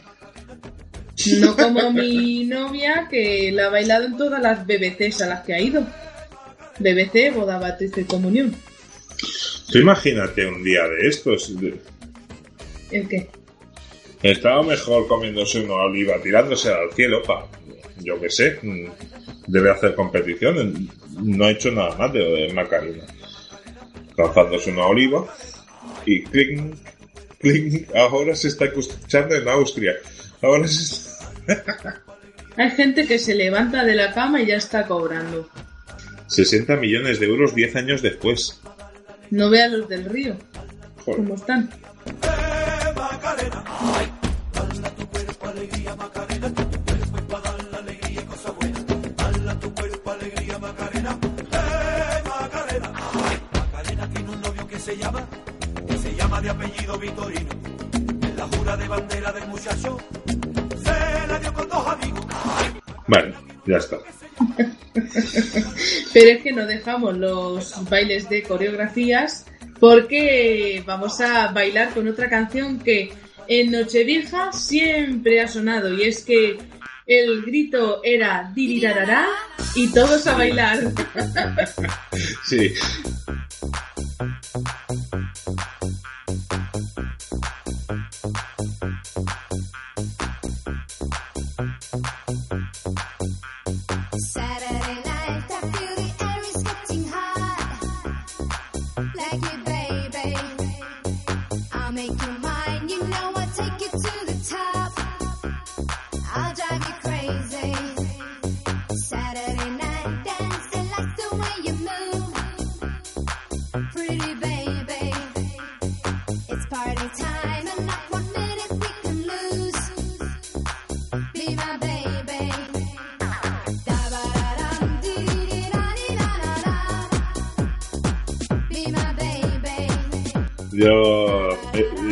S3: No como mi novia, que la ha bailado en todas las BBCs a las que ha ido. BBC, boda, bautizo y comunión.
S4: Tú imagínate un día de estos.
S3: ¿El qué?
S4: Estaba mejor comiéndose una oliva, tirándose al cielo, pa. Yo qué sé. mm, Debe hacer competición. No ha hecho nada más de, de Macarena. Lanzándose una oliva. Y clink, clink. Ahora se está escuchando en Austria. Ahora se
S3: Hay gente que se levanta de la cama y ya está cobrando.
S4: 60 millones de euros 10 años después.
S3: No vean los del río,
S4: Joder.
S3: cómo están.
S4: Vale, ya está.
S3: Pero es que no dejamos los bailes de coreografías porque vamos a bailar con otra canción que en Nochevieja siempre ha sonado y es que el grito era dirirarará y todos a bailar.
S4: Sí.
S6: Make you mine.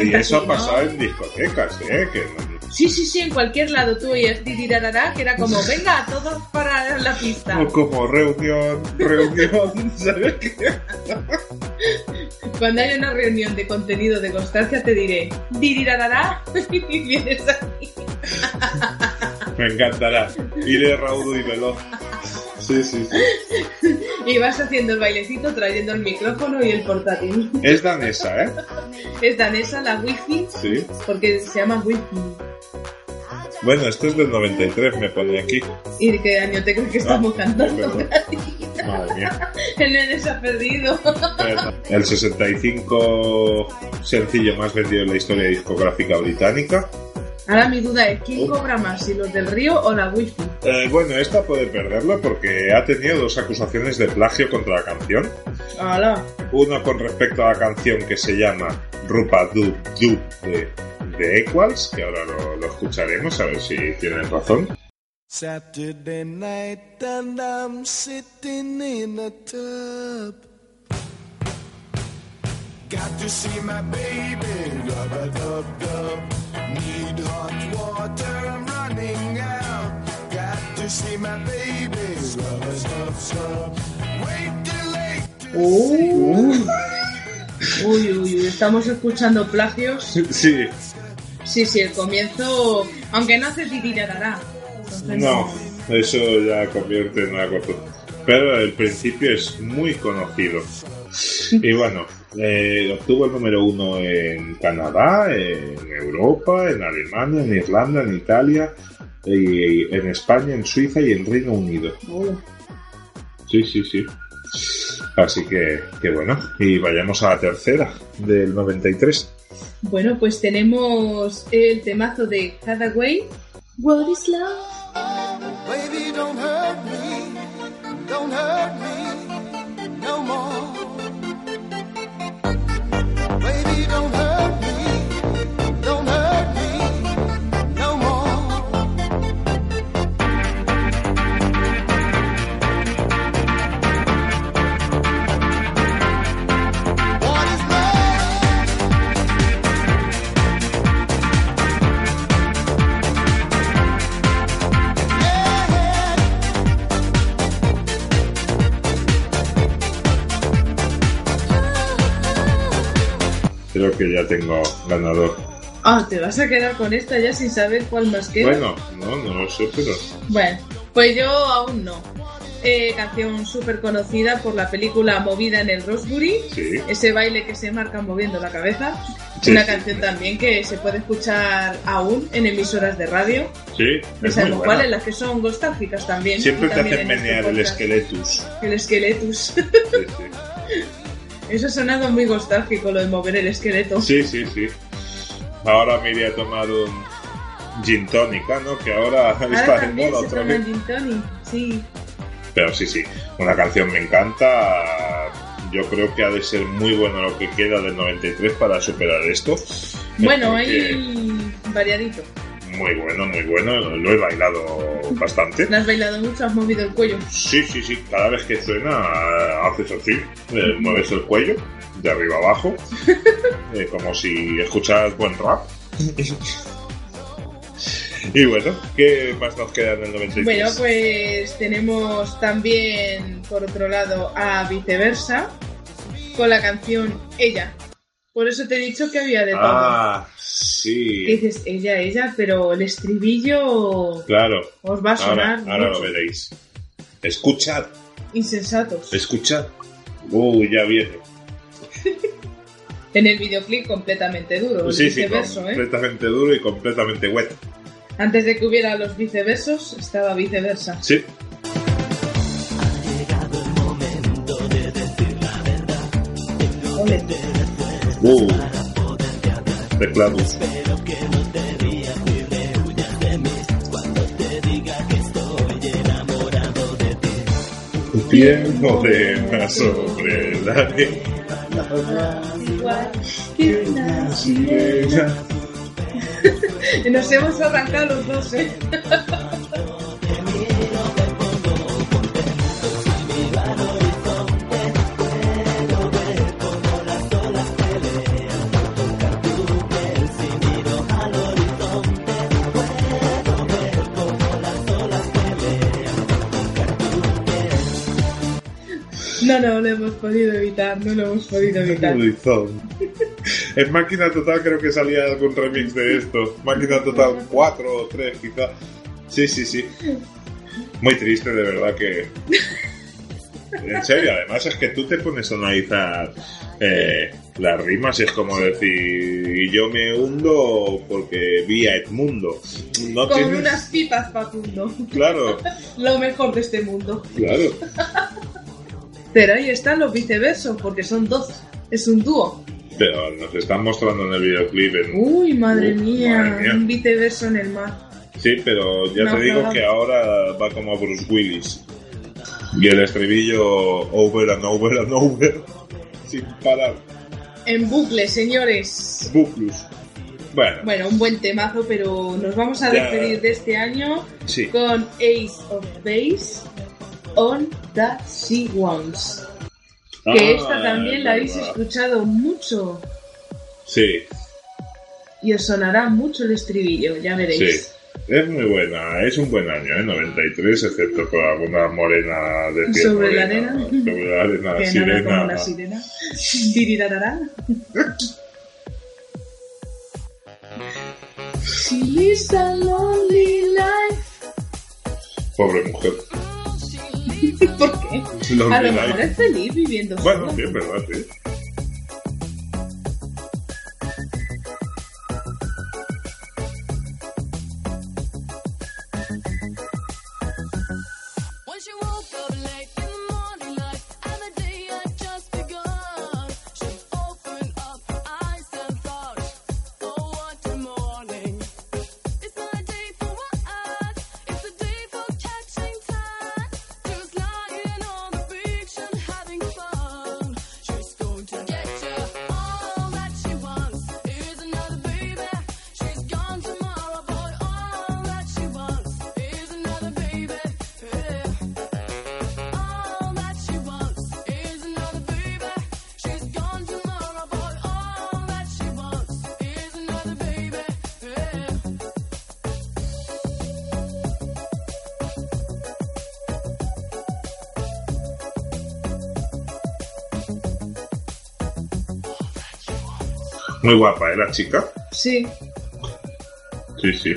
S4: Y eso ha pasado en discotecas, ¿eh? Que
S3: Sí, sí, sí, en cualquier lado tú oías dirirarará que era como, venga, todos para la pista.
S4: O como reunión, reunión, ¿sabes qué?
S3: Cuando haya una reunión de contenido de constancia te diré, dirirarará y vienes aquí.
S4: Me encantará. Iré raudo y veloz. Sí, sí, sí.
S3: Y vas haciendo el bailecito trayendo el micrófono y el portátil.
S4: Es danesa, ¿eh?
S3: Es danesa la wifi
S4: Sí.
S3: porque se llama wifi.
S4: Bueno, esto es del 93, me pone aquí.
S3: ¿Y de qué año te crees que estamos
S4: Ah,
S3: cantando?
S4: Madre mía.
S3: El nene se ha perdido.
S4: El 65 sencillo más vendido en la historia discográfica británica.
S3: Ahora mi duda es, ¿quién cobra más, si los del río o la wifi?
S4: Eh, bueno, esta puede perderlo porque ha tenido dos acusaciones de plagio contra la canción.
S3: ¡Hala!
S4: Uno con respecto a la canción que se llama Rupa Dub Dub de, de Equals, que ahora lo, lo escucharemos a ver si tienen razón.
S5: Saturday night and I'm sitting in a tub. Got to see my baby, rubber dub dub. Need hot water, I'm running out. Got to see my baby, rubber dub dub. Wait till late. to
S3: Uh. Uy, uy, uy, estamos escuchando plagios.
S4: Sí,
S3: Sí, sí, el comienzo, aunque no hace. Entonces,
S4: no, eso ya convierte en una cosa. Pero el principio es muy conocido. Y bueno, eh, obtuvo el número uno en Canadá, en Europa, en Alemania, en Irlanda, en Italia, y en España, en Suiza y en Reino Unido.
S3: Oh.
S4: Sí, sí, sí. Así que, que bueno. Y vayamos a la tercera del 93.
S3: Bueno, pues tenemos el temazo de Hathaway, What is Love?
S4: Que ya tengo ganador.
S3: Ah, te vas a quedar con esta ya sin saber cuál más queda.
S4: Bueno, no, no lo sé, pero.
S3: Bueno, pues yo aún no. Eh, canción súper conocida por la película Movida en el Rosebury.
S4: Sí.
S3: Ese baile que se marca moviendo la cabeza.
S4: Sí,
S3: Una
S4: sí.
S3: canción también que se puede escuchar aún en emisoras de radio.
S4: Sí,
S3: No sabemos cuáles, las que son nostálgicas también.
S4: Siempre te
S3: también
S4: hacen
S3: en este
S4: menear el esqueletus.
S3: El esqueletus. Eso ha sonado muy nostálgico, lo de mover el esqueleto.
S4: Sí, sí, sí. Ahora me iría a tomar un gin tónica, ¿no? Que ahora
S3: Ahora
S4: está
S3: también
S4: moda otra vez.
S3: gin tonic, sí.
S4: Pero sí, sí. Una canción me encanta. Yo creo que ha de ser muy bueno lo que queda del 93 para superar esto.
S3: Bueno, ahí variadito.
S4: Muy bueno, muy bueno. Lo he bailado bastante.
S3: ¿No has bailado mucho? ¿Has movido el cuello?
S4: Sí, sí, sí. Cada vez que suena, haces así. eh, mueves el cuello, de arriba abajo. eh, como si escucharas buen rap. y bueno, ¿qué más nos queda en el 93?
S3: Bueno, pues tenemos también, por otro lado, a Viceversa, con la canción Ella. Por eso te he dicho que había de todo.
S4: Ah, sí.
S3: dices ella, ella, pero el estribillo
S4: Claro.
S3: os va a sonar
S4: Ahora, ahora lo veréis. Escuchad,
S3: insensatos.
S4: escuchad. Uy, ya viene.
S3: En el videoclip completamente duro, el
S4: Sí, sí,
S3: viceverso, ¿eh?
S4: completamente duro y completamente wet.
S3: Antes de que hubiera los viceversos, estaba viceversa.
S4: Sí.
S3: Ole.
S4: Uh. Teclados. Tiempo de más sobre la
S3: Igual que una sirena. Nos hemos arrancado los dos, ¿eh? No, no lo hemos podido evitar, no lo hemos podido evitar.
S4: En Máquina Total creo que salía algún remix de esto. Máquina Total 4 o 3 quizá. Sí, sí, sí. Muy triste, de verdad que... En serio, además es que tú te pones a analizar eh, las rimas y es como decir, yo me hundo porque vi a Edmundo. No
S3: Con
S4: tienes...
S3: unas pipas, Facundo.
S4: Claro,
S3: Lo mejor de este mundo.
S4: claro.
S3: Pero ahí están los viceversos, porque son dos. Es un dúo.
S4: Pero nos están mostrando en el videoclip en...
S3: Uy, madre
S4: Uh,
S3: mía,
S4: madre mía.
S3: un viceverso en el mar.
S4: Sí, pero ya
S3: No,
S4: te digo
S3: no.
S4: que ahora va como Bruce Willis. Y el estribillo over and over and over. Sin parar.
S3: En bucle, señores.
S4: Buclus. Bueno,
S3: Bueno, un buen temazo, pero nos vamos a
S4: Ya.
S3: despedir de este año
S4: sí.
S3: con Ace of Base on the Sea Ones. Que
S4: Ah,
S3: esta también la habéis escuchado mucho
S4: Sí,
S3: y os sonará mucho el estribillo, ya
S4: sí.
S3: veréis.
S4: Es muy buena, es un buen año, ¿eh? 93, excepto con alguna morena de piel
S3: Sobre la arena.
S4: Sobre la arena,
S3: que nada
S4: sirena.
S3: como una sirena. Dirirarará. She lives a lonely life.
S4: Pobre mujer.
S3: ¿Por qué?
S4: Lonely
S3: A lo mejor es feliz viviendo
S4: Bueno, sí, es verdad, sí. Muy guapa, ¿eh? La chica.
S3: Sí.
S4: Sí, sí.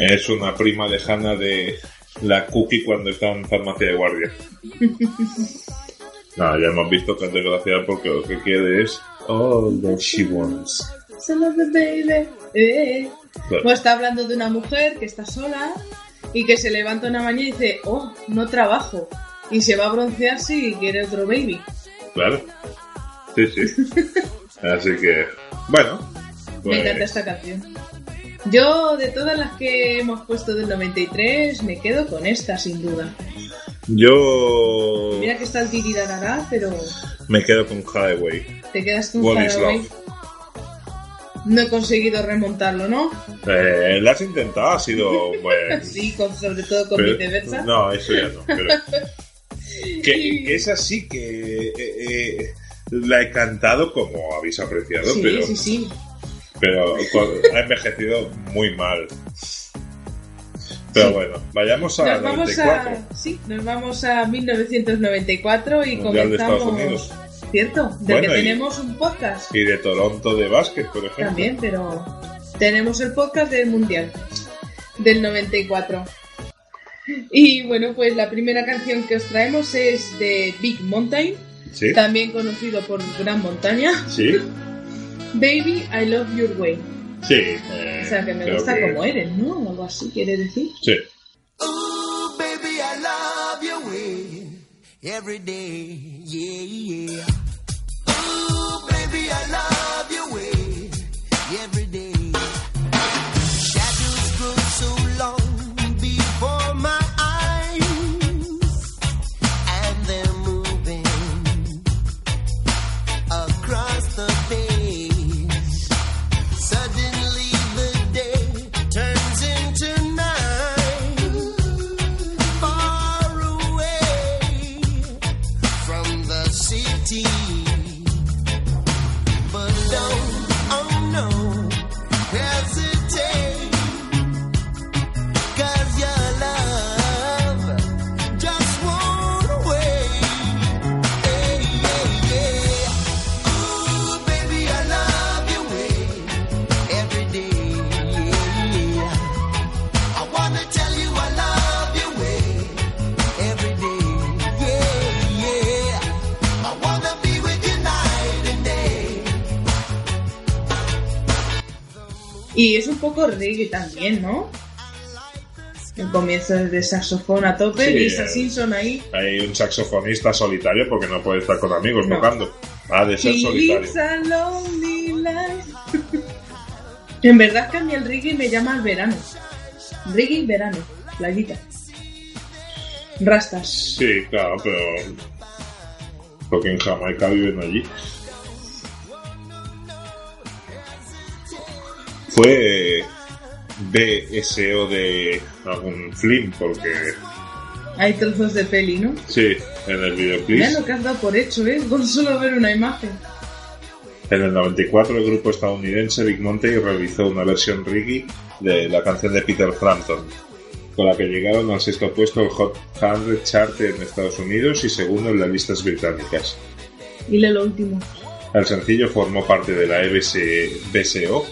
S4: Es una prima lejana de la Cookie cuando está en farmacia de guardia. Nada, ya hemos visto que es desgraciada porque lo que quiere es all that she wants.
S3: Solo the baby. Eh.
S4: Claro.
S3: Pues está hablando de una mujer que está sola y que se levanta una mañana y dice, oh, no trabajo. Y se va a broncearse y quiere otro baby.
S4: Claro. Sí, sí. Así que, bueno.
S3: Me
S4: pues,
S3: encanta esta canción. Yo, de todas las que hemos puesto del 93, me quedo con esta, sin duda.
S4: Yo
S3: Mira que está el tirirarará, pero
S4: me quedo con Highway.
S3: te quedas con
S4: What love?
S3: No he conseguido remontarlo, ¿no?
S4: Eh, lo has intentado, ha sido bueno.
S3: Sí, con, sobre todo con
S4: pero-
S3: viceversa.
S4: No, eso ya no. Pero, que, que es así que eh, eh, la he cantado como habéis apreciado,
S3: sí,
S4: pero,
S3: sí, sí.
S4: pero ha envejecido muy mal. Pero
S3: Sí.
S4: bueno, vayamos a
S3: Nos vamos
S4: 94.
S3: a, sí, nos vamos a 1994 y
S4: Mundial de Estados
S3: comenzamos.
S4: Unidos.
S3: Cierto, de
S4: Bueno,
S3: que
S4: y-
S3: tenemos un podcast
S4: Y de Toronto de básquet, por ejemplo.
S3: también, pero tenemos el podcast del Mundial del 94. Y bueno, pues la primera canción que os traemos es de Big Mountain,
S4: Sí,
S3: también conocido por Gran Montaña.
S4: sí,
S3: Baby, I love your way.
S4: sí. eh,
S3: O sea, que me gusta
S4: que-
S3: como eres, ¿no? Algo así quiere decir.
S4: Sí.
S5: Ooh, baby, I love your way every day. Yeah, yeah. Ooh, baby, I love
S3: Y es un poco reggae también, ¿no? El comienzo de saxofón a tope,
S4: Sí,
S3: Lisa
S4: eh.
S3: Simpson ahí.
S4: Hay un saxofonista solitario porque no puede estar con amigos
S3: No.
S4: tocando. Ha de ser solitario.
S3: en verdad es que a mí el reggae me llama al verano. Reggae verano, playita. Rastas.
S4: Sí, claro, pero. Porque en Jamaica viven allí. Fue BSO de algún film, porque.
S3: Hay trozos de peli, ¿no?
S4: Sí, en el videoclip.
S3: Mira lo que has dado por hecho, ¿eh? Con solo ver una imagen.
S4: En el 94 el grupo estadounidense Big Monty realizó una versión reggae de la canción de Peter Frampton, con la que llegaron al sexto puesto el Hot 100 chart en Estados Unidos y segundo en las listas británicas.
S3: Y lee lo último.
S4: El sencillo formó parte de la EBS BSO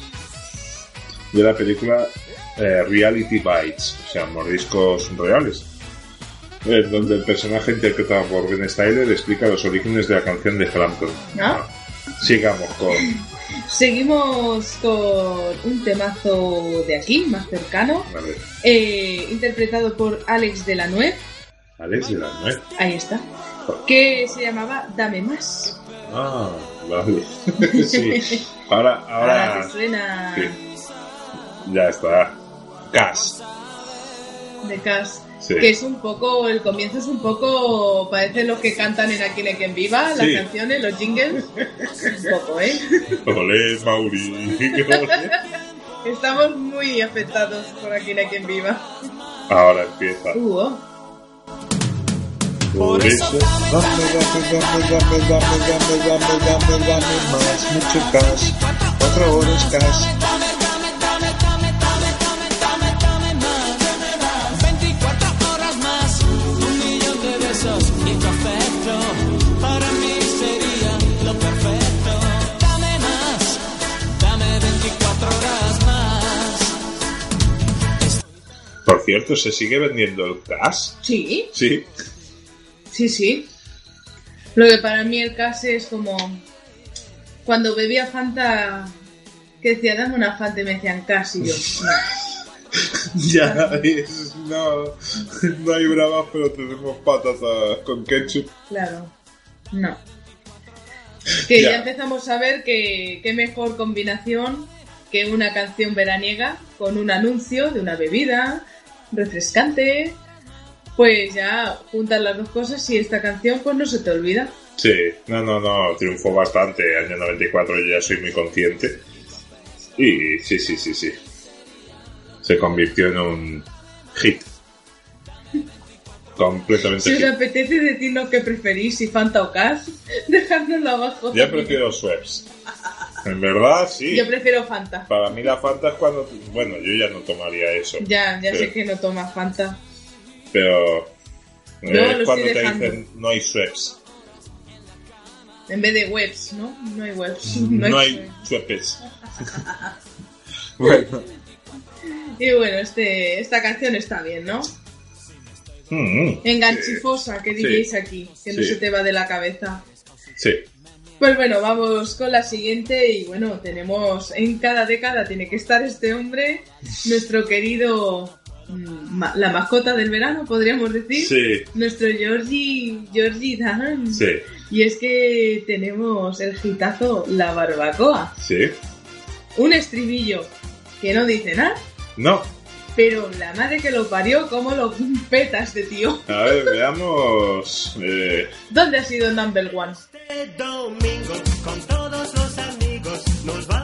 S4: de la película eh, Reality Bites, o sea, mordiscos reales, en donde el personaje interpretado por Ben Stiller explica los orígenes de la canción de Frampton.
S3: Ah.
S4: Sigamos con
S3: Seguimos con un temazo de aquí, más cercano,
S4: a ver,
S3: eh, interpretado por Alex de la Nuez.
S4: Alex de la Nuez.
S3: Ahí está. Que se llamaba Dame Más.
S4: Ah, vale. sí. Ahora,
S3: Ahora
S4: ahora
S3: te suena
S4: sí. Ya está. Gas.
S3: de Cas.
S4: Sí.
S3: Que es un poco, el comienzo es un poco, parece los que cantan en Aquí en Quien Viva, las
S4: Sí.
S3: canciones, los jingles. un poco, ¿eh?
S4: Olé, Mauri.
S3: Estamos muy afectados por Aquí en Quien Viva.
S4: Ahora empieza.
S3: Uh, oh.
S4: Por eso,
S7: Dame, dame, dame, dame, dame, dame, dame, dame, dame más, mucho gas, cuatro horas gas.
S4: Cierto, ¿se sigue vendiendo el cash?
S3: Sí,
S4: Sí.
S3: sí, sí. Lo que para mí el caso es como cuando bebía Fanta que decía, dame una Fanta y me decían casi yo. no.
S4: Ya es, no, no hay bravas, pero tenemos patatas con ketchup.
S3: Claro, no. Que ya,
S4: Ya.
S3: empezamos a ver que qué mejor combinación que una canción veraniega con un anuncio de una bebida refrescante. Pues ya juntas las dos cosas y esta canción pues no se te olvida.
S4: Sí, no, no, no, triunfó bastante. Año 94 yo ya soy muy consciente. Y sí, sí, sí, sí. Se convirtió en un hit. Completamente
S3: Si os
S4: hit.
S3: apetece decirnos qué preferís, si Fanta o Cash, dejádnoslo abajo.
S4: Yo prefiero Schweppes. En verdad, sí.
S3: Yo prefiero Fanta.
S4: Para mí la Fanta es cuando... Bueno, yo ya no tomaría eso.
S3: Ya, ya sé que no tomas Fanta.
S4: Pero...
S3: Yo
S4: es
S3: lo
S4: cuando
S3: estoy
S4: te
S3: dejando.
S4: dicen no hay Schweppes.
S3: En vez de webs, ¿no? No hay webs.
S4: No hay Schweppes. bueno.
S3: Y bueno, este, esta canción está bien, ¿no?
S4: Mm,
S3: Enganchifosa, que
S4: Sí.
S3: diréis aquí, que no se te va de la cabeza.
S4: Sí.
S3: Pues bueno, vamos con la siguiente y bueno, tenemos en cada década tiene que estar este hombre, nuestro querido mm, ma- la mascota del verano, podríamos decir.
S4: Sí.
S3: Nuestro Georgie, Georgie Dan.
S4: Sí.
S3: Y es que tenemos el gitazo La Barbacoa.
S4: Sí.
S3: Un estribillo que no dice nada,
S4: No.
S3: Pero la madre que lo parió, cómo lo peta este tío.
S4: A ver, veamos. eh,
S3: ¿Dónde ha sido number one?
S5: Este domingo con todos los amigos nos vamos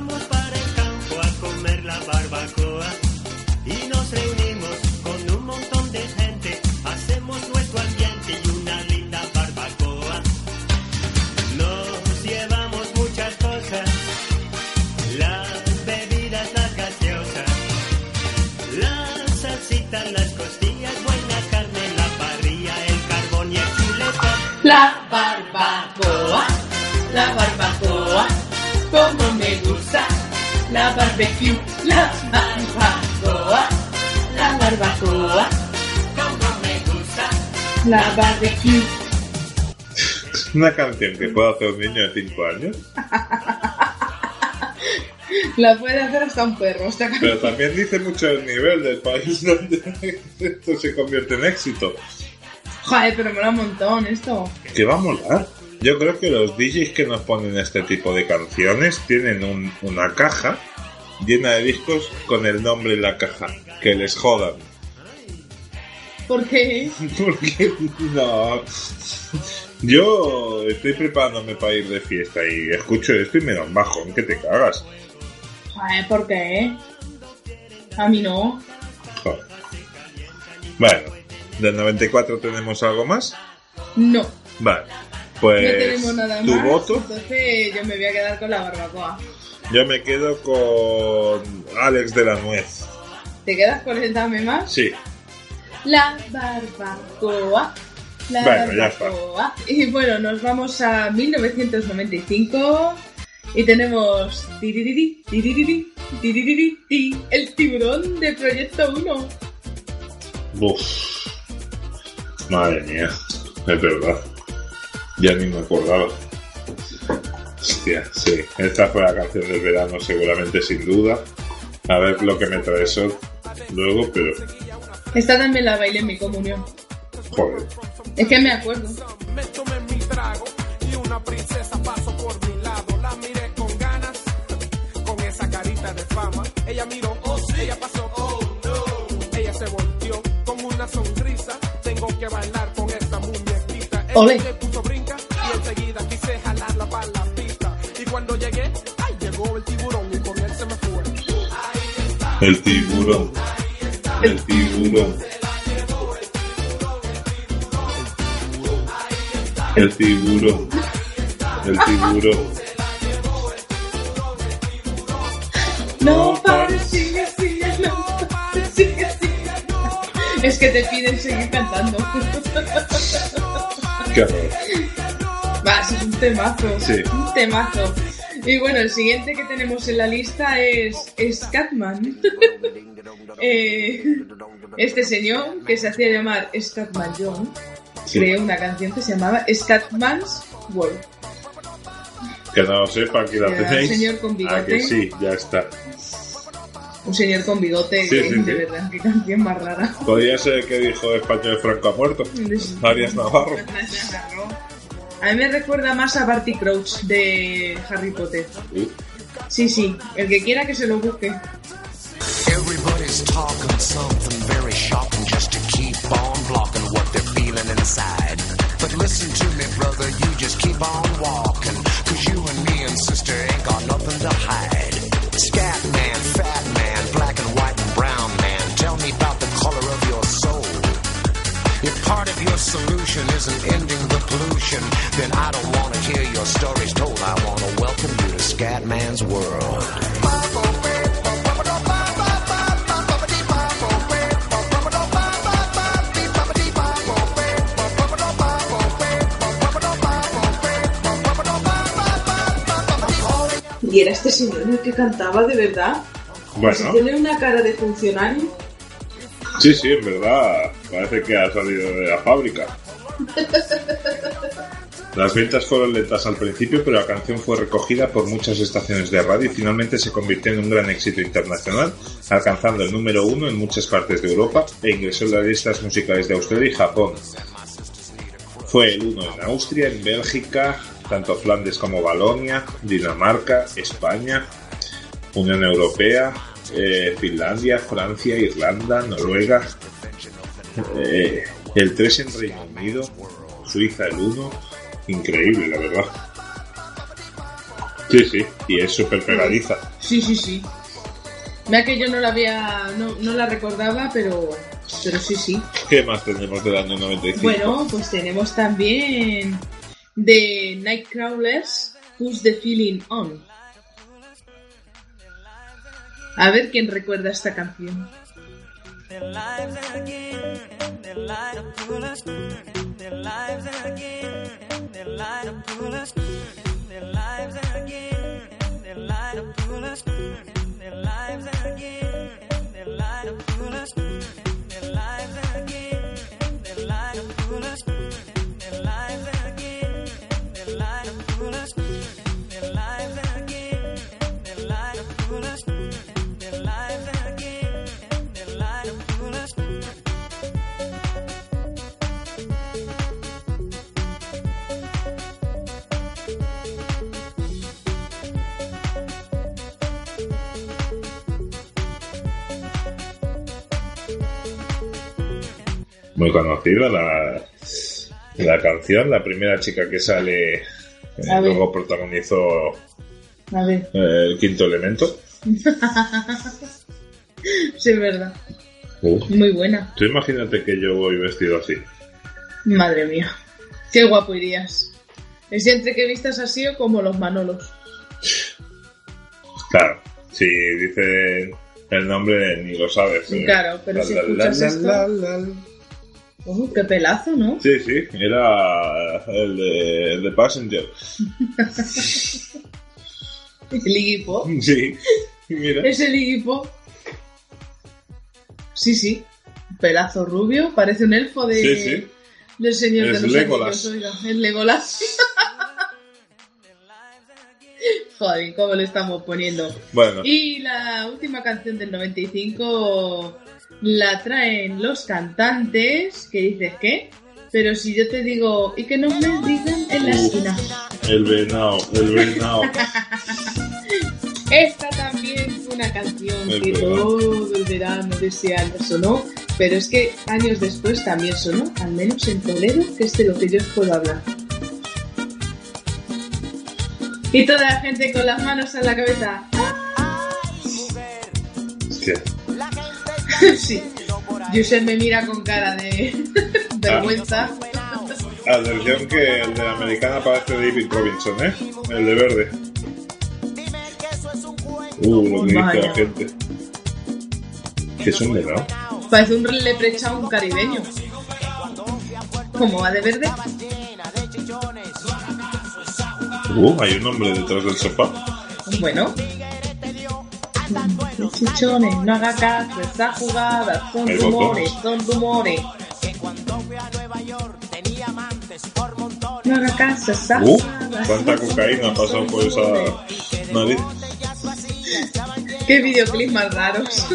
S3: La barbacoa, la barbacoa, como me gusta. La barbecue, la barbacoa, la barbacoa, como me gusta. La barbecue.
S4: una canción que puede hacer un niño de 5 años,
S3: La puede hacer hasta un perro esta canción.
S4: pero también dice mucho el nivel del país donde esto se convierte en éxito.
S3: Joder, pero mola un montón esto.
S4: Que va a molar. Yo creo que los DJs que nos ponen este tipo de canciones tienen un- una caja llena de discos con el nombre en la caja. Que les jodan.
S3: Porque
S4: Porque no. Yo estoy preparándome para ir de fiesta y escucho esto y me da un bajón que te cagas.
S3: Joder, ¿por qué? A mí no.
S4: Joder. Bueno, del 94 tenemos algo más.
S3: No.
S4: Vale, pues
S3: no tenemos nada
S4: tu
S3: más.
S4: voto.
S3: Entonces yo me voy a quedar con la barbacoa.
S4: Yo me quedo con Alex de la Nuez.
S3: ¿Te quedas con el dame más?
S4: Sí,
S3: La barbacoa. La
S4: Bueno, ya está.
S3: barbacoa. Y bueno, nos vamos a 1995 y tenemos tiririri, tiririri, tiririri, ti, el tiburón de Proyecto 1.
S4: Uf. Madre mía, es verdad. Ya ni me acordaba. Hostia, sí. Esta fue la canción del verano, seguramente, sin duda. A ver lo que me trae eso luego, pero.
S3: Esta también la bailé en mi comunión.
S4: Joder.
S3: Es que me acuerdo.
S8: Me tomé mi trago y una princesa pasó por mi lado. La miré con ganas, con esa carita de fama. Ella miró, oh sí, ella pasó, oh no. Ella se volteó con una sonrisa. Que bailar con esta muñequita.
S3: Ole.
S8: se puso brinca y enseguida quise jalarla para la pista. Y cuando llegué, ay, llegó el tiburón y con él se me fue.
S4: El tiburón. El tiburón. El tiburón. El tiburón.
S3: No Es que te piden seguir cantando.
S4: Qué horror.
S3: Va, es un temazo.
S4: Sí.
S3: Un temazo. Y bueno, el siguiente que tenemos en la lista es Scatman. Eh, este señor, que se hacía llamar Scatman John,
S4: Sí.
S3: creó una canción que se llamaba Scatman's World.
S4: Que no lo sepa, aquí la tenéis.
S3: señor con bigote.
S4: Ah, que sí, ya está.
S3: Un señor con bigote,
S4: Sí,
S3: que-
S4: sí,
S3: de
S4: sí.
S3: verdad, qué canción más rara.
S4: Podría ser el que dijo español Franco ha muerto. Arias Navarro.
S3: A mí me recuerda más a Barty Crouch de Harry Potter.
S4: Sí.
S3: Sí, sí, el que quiera que se lo busque.
S9: Everybody's talking something very shocking just to keep on blocking what they're feeling inside. But listen to me, brother, you just keep on walking. Cause you and me and sister ain't got nothing to hide. Part of your solution isn't ending the pollution, then I don't want to hear your stories told. I want to welcome you to Scatman's world.
S3: Y era este señor el que cantaba de verdad. Pues
S4: Bueno,
S3: tiene una cara de funcionario.
S4: Sí, sí, en verdad. Parece que ha salido de la fábrica. Las ventas fueron lentas al principio, pero la canción fue recogida por muchas estaciones de radio y finalmente se convirtió en un gran éxito internacional, alcanzando el número uno en muchas partes de Europa e ingresó en las listas musicales de Australia y Japón. Fue el uno en Austria, en Bélgica, tanto Flandes como Valonia, Dinamarca, España, Unión Europea, eh, Finlandia, Francia, Irlanda, Noruega, eh, el 3 en Reino Unido, Suiza el 1, increíble la verdad. Sí, sí, y es súper pegadiza.
S3: Sí, sí, sí. Mira que yo no la había, no, no la recordaba, pero, pero sí, sí.
S4: ¿Qué más tenemos del año 95?
S3: Bueno, pues tenemos también de Nightcrawlers, Who's the Feeling On. A ver quién recuerda esta canción.
S4: Muy conocida la, la canción, la primera chica que sale, eh, luego protagonizó eh, el quinto elemento.
S3: sí es verdad.
S4: Uh.
S3: Muy buena.
S4: Tú imagínate que yo voy vestido así.
S3: Madre mía. Qué guapo irías. Es entre que vistas así o como los Manolos.
S4: Claro, si dice el nombre ni lo sabes. ¿eh?
S3: Claro, pero si
S4: La,
S3: escuchas
S4: la,
S3: esto-. Oh, qué pelazo, ¿no?
S4: Sí, sí, era el de, el de Passenger.
S3: El Pop.
S4: Sí, mira.
S3: Es el Pop. Sí, sí. Pelazo rubio. Parece un elfo de,
S4: Sí, sí.
S3: del Señor
S4: Es
S3: de los
S4: Legolas.
S3: Es Legolas. Joder, ¿cómo le estamos poniendo?
S4: Bueno,
S3: Y la última canción del 95 la traen los cantantes, que dices, ¿qué? Pero si yo te digo, y que no me digan en la esquina.
S4: el venado, el venado.
S3: Esta también fue una canción
S4: Es
S3: que
S4: verdad.
S3: todo el verano de ese año sonó, pero es que años después también sonó, al menos en Toledo, que es de lo que yo os puedo hablar. Y toda la gente con las manos en la cabeza.
S4: Hostia.
S3: sí. Yusef me mira con cara de vergüenza.
S4: Atención que el de la americana parece David Robinson, ¿eh? El de verde. Uh, lo que dice
S3: Vaya.
S4: la gente. Que es un venado.
S3: Parece un leprechaun caribeño. ¿Cómo va de verde?
S4: Uh, hay un hombre detrás del sofá.
S3: Bueno. Chichones, no haga caso, esa jugada, son
S4: Hay
S3: rumores,
S4: botones.
S3: son rumores. No haga caso, esa
S4: Uh,
S3: jugada.
S4: cuánta cocaína ha pasado por esa nariz.
S3: Qué videoclips más raros.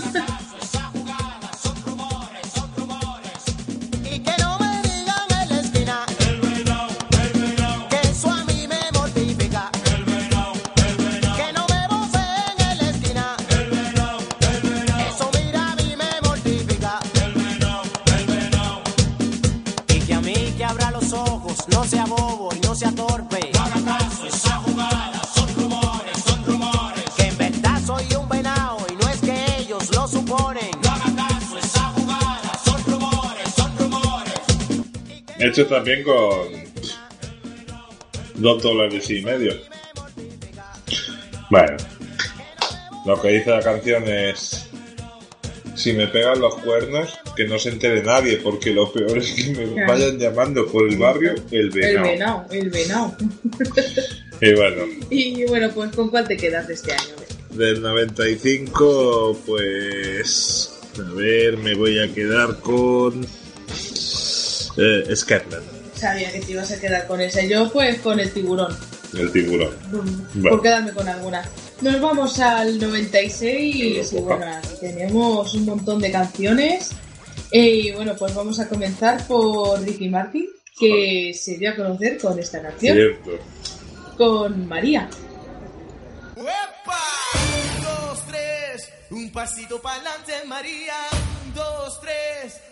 S4: Hecho también con dos dólares y medio. Bueno, lo que dice la canción es: Si me pegan los cuernos, que no se entere nadie, porque lo peor es que me
S3: Claro.
S4: vayan llamando por el barrio el
S3: El
S4: venado.
S3: venado, el venado.
S4: Y bueno,
S3: Y bueno, pues ¿con cuál te quedas de este año?
S4: del 95, pues. A ver, me voy a quedar con. Eh, Scatman,
S3: Sabía que te ibas a quedar con ese. Yo pues con el tiburón.
S4: el tiburón.
S3: Por
S4: Vale.
S3: quedarme con alguna. Nos vamos al 96 y bueno, aquí tenemos un montón de canciones. Y bueno, pues vamos a comenzar por Ricky Martin, que se dio a conocer con esta canción,
S4: Cierto.
S3: con María.
S10: ¡Epa! Un, dos, tres, un pasito para adelante, María. Un, dos, tres,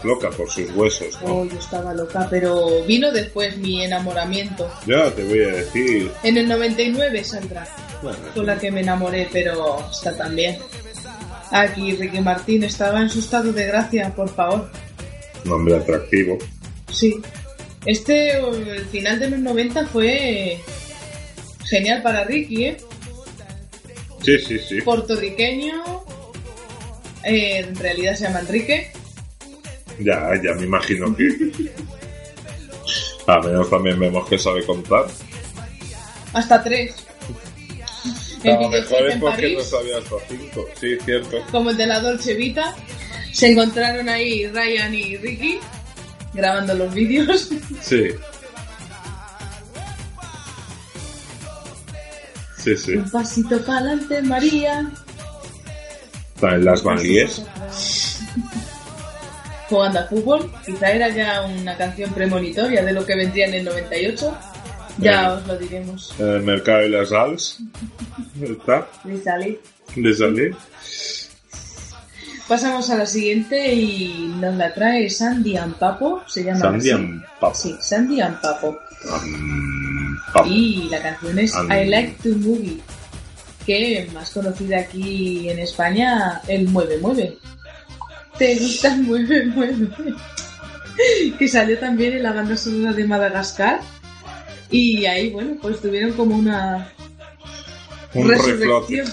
S4: Estabas loca por sus huesos, ¿no?
S3: Oh, yo estaba loca, pero vino después mi enamoramiento.
S4: Ya te voy a decir.
S3: En el 99 saldrá,
S4: Bueno,
S3: con la que me enamoré, pero está también. Aquí Ricky Martín estaba en su estado de gracia, por favor.
S4: un hombre atractivo.
S3: Sí. Este, el final de los 90 fue genial para Ricky, ¿eh?
S4: Sí, sí, sí.
S3: Puertorriqueño, eh, en realidad se llama Enrique.
S4: Ya, ya me imagino que. A menos también vemos que sabe contar.
S3: Hasta tres.
S4: A lo mejor es
S3: en
S4: porque no sabía hasta cinco. Sí, cierto.
S3: como el de la Dolce Vita, se encontraron ahí Ryan y Ricky grabando los vídeos.
S4: Sí. Sí, sí.
S3: Un pasito para adelante, María.
S4: También las banlies.
S3: Jugando a fútbol, quizá era ya una canción premonitoria de lo que vendría en el 98. Ya
S4: Eh.
S3: os lo diremos.
S4: En el mercado de las ALS. Está.
S3: De salir.
S4: De salir.
S3: Pasamos a la siguiente y nos la trae Sandy Ampapo. Se llama
S4: Sandy Pap.
S3: Sí, Sandy Ampapo.
S4: Am, pap.
S3: Y la canción es I Like to Movie, que más conocida aquí en España, el Mueve Mueve. ¿Te gusta el Mueve Mueve? que salió también en la banda sonora de Madagascar. Y ahí, bueno, pues tuvieron como una
S4: Un
S3: resurrección.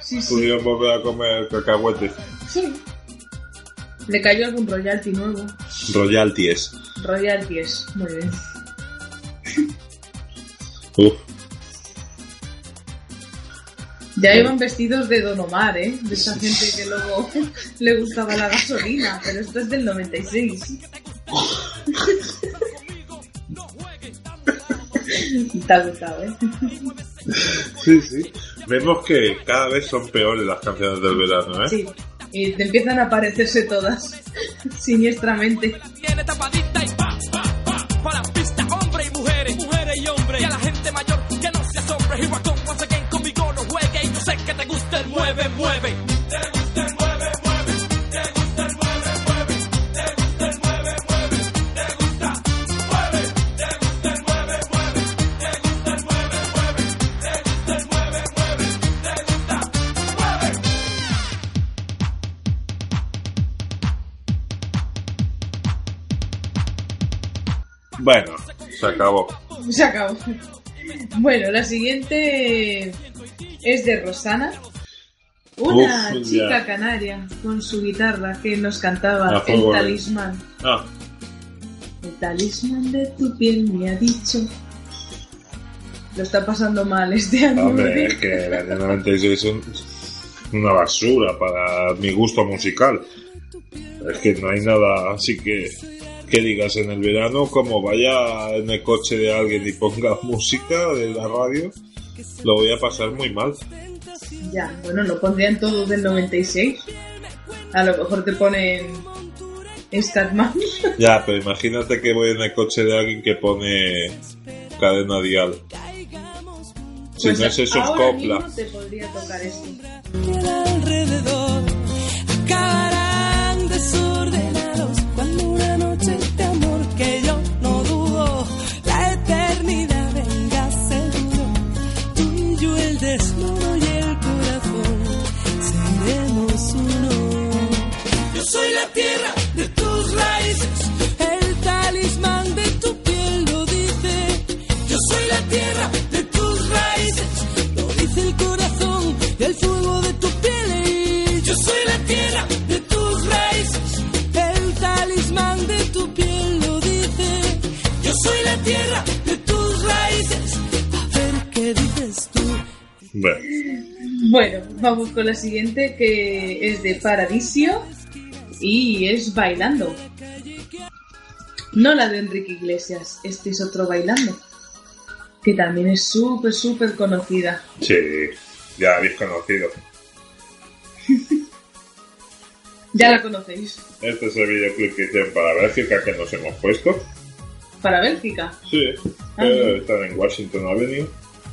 S3: Sí, sí,
S4: Pudieron volver a comer cacahuetes.
S3: sí. Le cayó algún royalty nuevo.
S4: Royalties.
S3: Royalties, muy bien.
S4: Uf.
S3: Ya iban vestidos de Don Omar, ¿eh? De esa gente que luego le gustaba la gasolina, pero esto es del 96. Te ha gustado, ¿eh?
S4: Sí, sí. Vemos que cada vez son peores las canciones del verano, ¿eh?
S3: Sí. Y te empiezan a aparecerse todas siniestramente.
S8: Tapadita y pa, pa, pa, pa la pista, hombre y mujeres, mujeres y hombres. Y a la gente gusta, mueve.
S4: Bueno, se acabó.
S3: Se acabó. Bueno, la siguiente es de Rosana. Una
S4: Uf,
S3: chica
S4: ya.
S3: canaria con su guitarra que nos cantaba
S4: A
S3: el talismán.
S4: Ah,
S3: El talismán de tu piel me ha dicho. Lo está pasando mal este año.
S4: hombre, es que el año 96 es un- una basura para mi gusto musical. Es que no hay nada así que que digas en el verano como vaya en el coche de alguien y ponga música de la radio, lo voy a pasar muy mal.
S3: Ya, bueno, lo pondrían todos del 96. A lo mejor te ponen Statman.
S4: Ya, pero imagínate que voy en el coche de alguien que pone cadena dial. Si
S3: Pues
S4: no es eso, es copla.
S3: mismo te podría tocar esto.
S10: alrededor
S4: Bueno,
S3: vamos con la siguiente que es de Paradisio y es Bailando. No la de Enrique Iglesias, este es otro Bailando. Que también es súper, súper conocida.
S4: sí, ya habéis conocido.
S3: Ya la conocéis.
S4: Este es el videoclip que hicieron para Bélgica que nos hemos puesto.
S3: Para Bélgica.
S4: Sí,
S3: Ah,
S4: eh, están en Washington Avenue.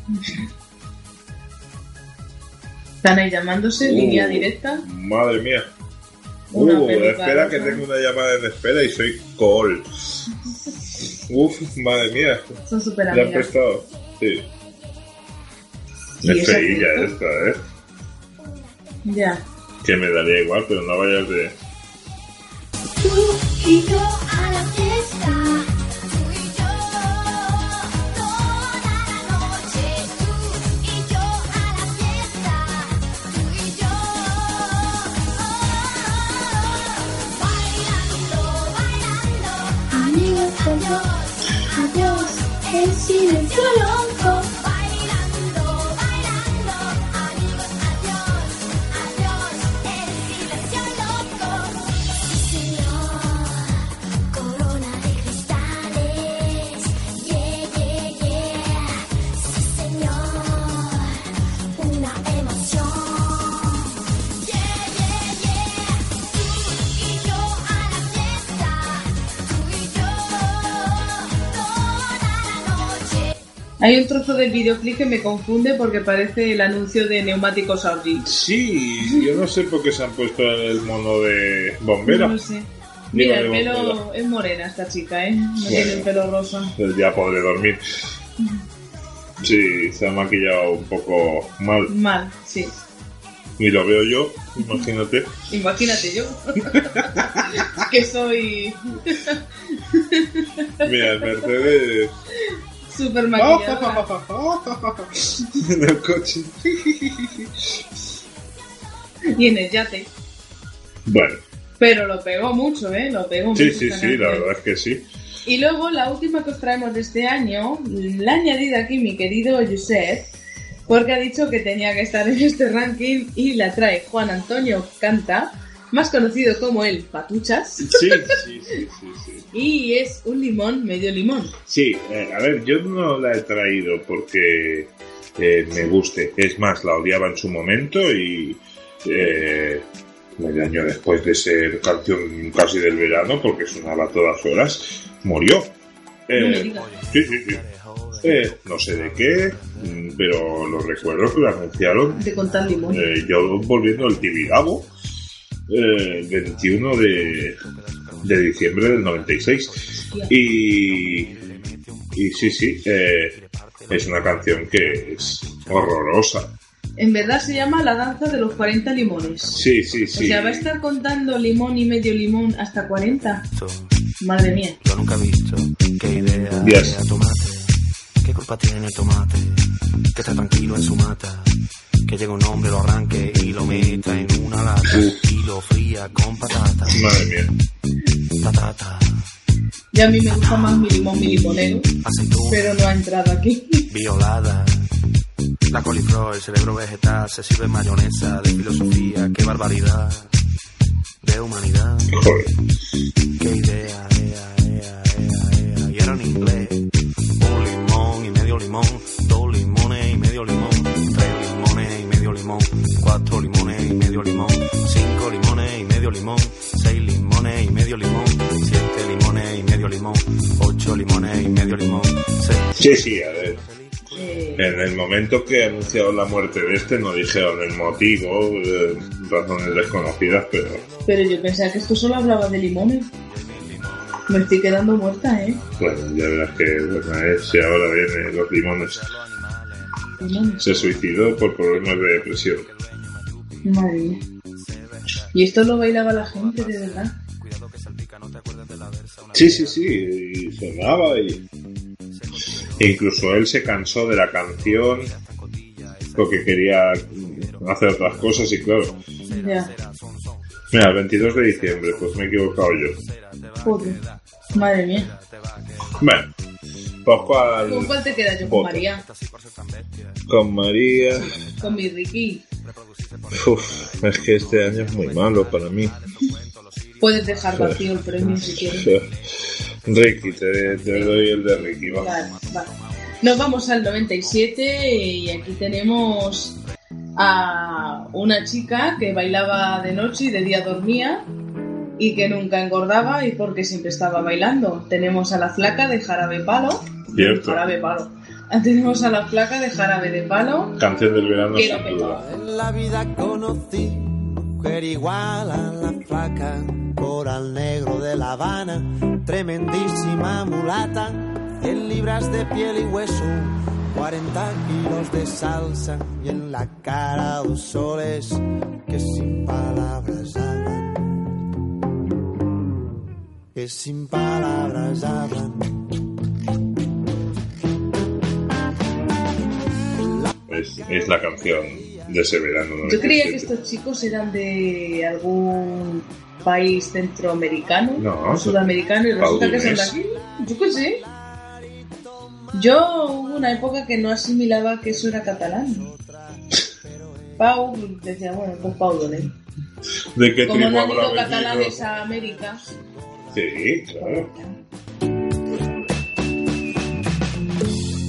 S3: Están ahí llamándose,
S4: Uh,
S3: línea directa.
S4: Madre mía.
S3: Una
S4: Uh, espera
S3: rosa.
S4: que tengo una llamada en espera y soy call. Uf, madre mía.
S3: Son súper
S4: Le han
S3: amigas.
S4: prestado. Sí. Es feilla esta, ¿eh?
S3: Ya.
S4: Que me daría igual, pero no vayas de...
S6: Tú y yo a la fiesta. Amigos, adiós, adiós. El silencio loco. Bailando,
S3: Hay un trozo del videoclip que me confunde porque parece el anuncio de neumáticos Audi.
S4: Sí, yo no sé por qué se han puesto el mono de bombera.
S3: No lo sé. Mira, el pelo
S4: bombera.
S3: es morena esta chica, ¿eh? No
S4: Bueno.
S3: tiene el pelo rosa.
S4: Pues ya podré dormir. Sí, se ha maquillado un poco mal.
S3: Mal, sí.
S4: Y lo veo yo, imagínate.
S3: Imagínate yo. que soy
S4: Mira, el Mercedes
S3: súper maquillada.
S4: en el coche.
S3: y en el yate.
S4: Bueno,
S3: Pero lo pegó mucho, ¿eh? Lo pegó
S4: sí,
S3: mucho.
S4: sí,
S3: esta
S4: sí, la verdad es que sí.
S3: Y luego la última que os traemos de este año, la ha añadido aquí mi querido Josep, porque ha dicho que tenía que estar en este ranking y la trae Juan Antonio Canta más conocido como el Patuchas,
S4: Sí, sí, sí, sí. sí.
S3: y es un limón medio limón.
S4: Sí, eh, a ver, yo no la he traído porque eh, me guste. Es más, la odiaba en su momento y eh, medio año después de ser canción casi del verano, porque sonaba a todas horas, murió. Eh,
S3: No me digas.
S4: sí, sí, sí. Eh, no sé de qué, mm, pero lo recuerdo que lo anunciaron
S3: De contar limón.
S4: eh, yo volviendo al Tibidabo, eh, el 21 de, de diciembre del 96. Y, y sí, sí, eh, es una canción que es horrorosa.
S3: En verdad se llama La danza de los 40 limones.
S4: Sí, sí,
S3: O
S4: sí.
S3: sea, va a estar contando limón y medio limón hasta 40. Madre mía.
S11: Yo nunca he visto qué idea
S4: Yes.
S11: tomate. ¿Qué culpa tiene el tomate? Que está tranquilo en su mata. Que llega un hombre, lo arranque y lo meta en una lata. Y lo fría con patata.
S4: Madre mía.
S11: Patata,
S3: Ya a mí me gusta más mi limón, mi limonero,
S11: aceituna,
S3: pero no ha entrado aquí.
S11: violada. La coliflor, el cerebro vegetal, se sirve mayonesa de filosofía. Qué barbaridad de humanidad.
S4: Joder.
S11: Qué idea, medio limón. Cinco limones y medio limón. Seis limones y medio limón. Siete limones y medio limón. Ocho limones y medio limón. Seis
S4: Sí, sí, a ver.
S3: Eh,
S4: En el momento que anunciaron la muerte de este, no dijeron el motivo, eh, razones desconocidas, pero
S3: pero yo pensaba que esto solo hablaba de limones. Me estoy quedando muerta, ¿eh?
S4: bueno, ya verás que bueno, es, y ahora vienen los limones.
S3: Limones.
S4: Se suicidó por problemas de depresión.
S3: Madre mía. Y esto lo bailaba la gente, de verdad.
S4: Sí, sí, sí, y sonaba y... Incluso él se cansó de la canción porque quería hacer otras cosas y claro.
S3: Ya.
S4: Mira, el 22 de diciembre, pues me he equivocado yo.
S3: Joder. Madre mía.
S4: Bueno, pues cuál...
S3: ¿Con cuál te quedas yo? Con. María.
S4: Con María...
S3: Con mi Ricky.
S4: Uf, es que este año es muy malo para mí.
S3: Puedes dejar vacío el premio si quieres.
S4: Ricky, te, te doy el de Ricky, va.
S3: Vale, vale. Nos vamos al 97 y aquí tenemos a una chica que bailaba de noche y de día dormía y que nunca engordaba y porque siempre estaba bailando. Tenemos a la flaca de Jarabe Palo.
S4: Cierto.
S3: Jarabe Palo. Tenemos a la flaca de Jarabe de Palo.
S4: Canción del verano
S3: Que
S4: sin duda.
S5: En la vida conocí mujer igual a la flaca, coral negro de La Habana, tremendísima mulata, 100 libras de piel y hueso, 40 kilos de salsa y en la cara dos soles que sin palabras hablan, que sin palabras hablan.
S4: Es, es la canción de ese verano.
S3: Yo creía que
S4: 97.
S3: estos chicos eran de algún país centroamericano
S4: No,
S3: o sudamericano y resulta que son de aquí. Yo qué sé. Yo hubo una época que no asimilaba que eso era catalán. Pau decía, bueno, pues Pau Donel.
S4: ¿De qué
S3: Como
S4: tribu
S3: no han
S4: habrá
S3: ido catalanes a América,
S4: Sí, claro.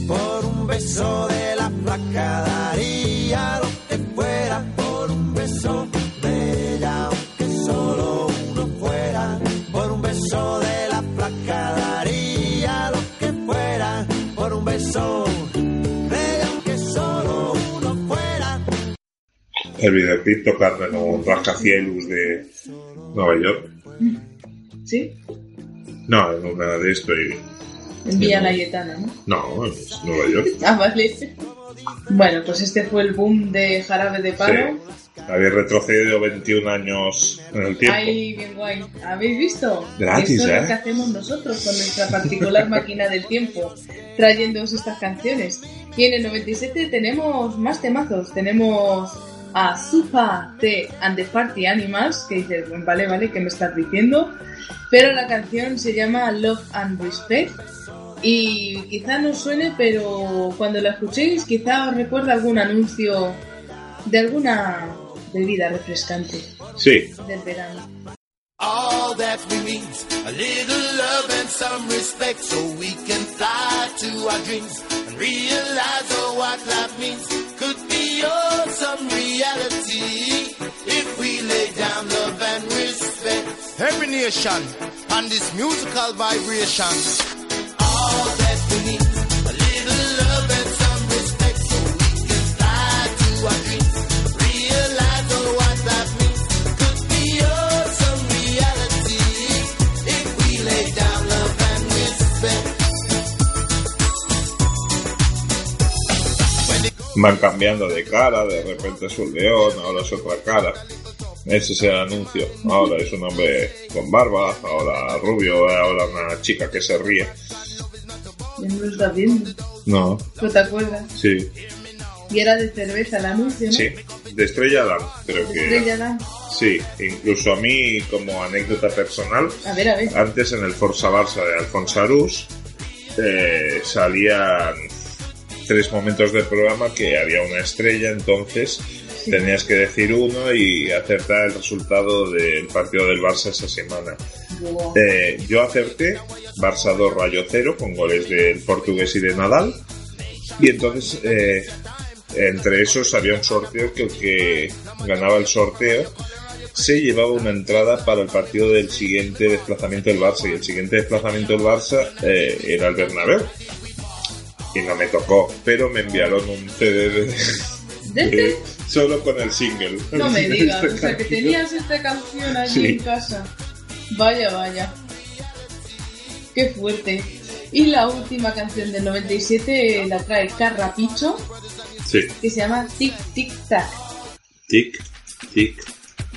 S5: Por un beso de daría lo que fuera. Por un beso de ella, aunque solo uno fuera. Por un beso de la flaca daría lo que fuera. Por un beso de ella, aunque solo uno fuera.
S4: El videoclip tocando en un rascacielos de Nueva York.
S3: ¿sí?
S4: No, en una de esto y...
S3: En Villa Layetana, ¿no?
S4: No, es Nueva York.
S3: Ah, vale. Bueno, pues este fue el boom de Jarabe de Palo.
S4: Sí. Había retrocedido 21 años en el tiempo.
S3: Ay, bien guay. ¿Habéis visto?
S4: Gratis,
S3: Eso es
S4: ¿eh?
S3: lo que hacemos nosotros con nuestra particular máquina del tiempo, trayéndoos estas canciones. Y en el 97 tenemos más temazos. Tenemos a Supa T and the Party Animals, que dices, vale, vale, ¿qué me estás diciendo? Pero la canción se llama Love and Respect. Y quizá no suene, pero cuando la escuchéis, quizá os recuerda algún anuncio de alguna bebida refrescante
S4: Sí,
S3: del verano.
S5: All that we need's a little love and some respect so we can fly to our dreams and realize oh, what life means. Could be awesome reality if we lay down love and respect. Every nation on this musical vibration.
S4: Van cambiando de cara, de repente es un león, ahora es otra cara. Ese es el anuncio. Ahora es un hombre con barba, ahora rubio, ahora una chica que se ríe.
S3: No lo estás viendo.
S4: No,
S3: ¿No te acuerdas?
S4: sí,
S3: Y era de cerveza el anuncio, ¿no?
S4: sí. De Estrella Damm, creo que
S3: Estrella. Damm.
S4: Sí, incluso a mí, como anécdota personal,
S3: A ver, a ver.
S4: antes en el Forza Barça de Alfonso Arús eh, salían tres momentos del programa que había una estrella, entonces tenías que decir uno y acertar el resultado del partido del Barça esa semana. Eh, yo acerté Barça 2 Rayo 0 con goles del portugués y de Nadal. Y entonces eh, entre esos había un sorteo que el que ganaba el sorteo se llevaba una entrada para el partido del siguiente desplazamiento del Barça. Y el siguiente desplazamiento del Barça eh, era el Bernabéu. Y no me tocó pero me enviaron un CD de-
S3: de-
S4: solo con el single
S3: No me digas, o sea que tenías esta canción allí
S4: Sí.
S3: en casa. Vaya, vaya. Qué fuerte. Y la última canción del 97 la trae Carrapicho,
S4: sí
S3: que se llama Tic Tic Tac.
S4: tic tic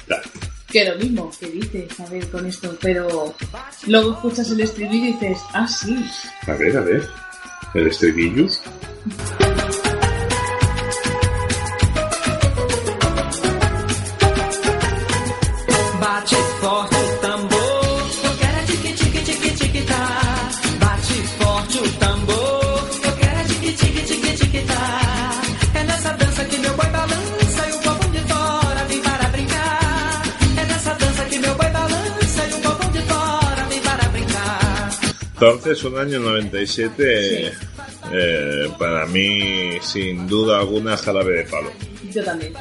S4: tac
S3: Que lo mismo que dices, a ver, con esto, pero luego escuchas el estribillo y dices, ah, sí.
S4: a ver a ver el estribillo
S12: forte o tambor, eu quero é tique tique tique tique tá. Bate forte o tambor, eu quero é tique tique tique tique tá. É nessa dança que meu boi balança e o povo de fora vem para brincar. É nessa dança que meu boi balança e o povo de fora vem para brincar.
S4: Entonces, un año 97, eh, para mí, sin duda alguna, jarabe de palo.
S3: Yo también.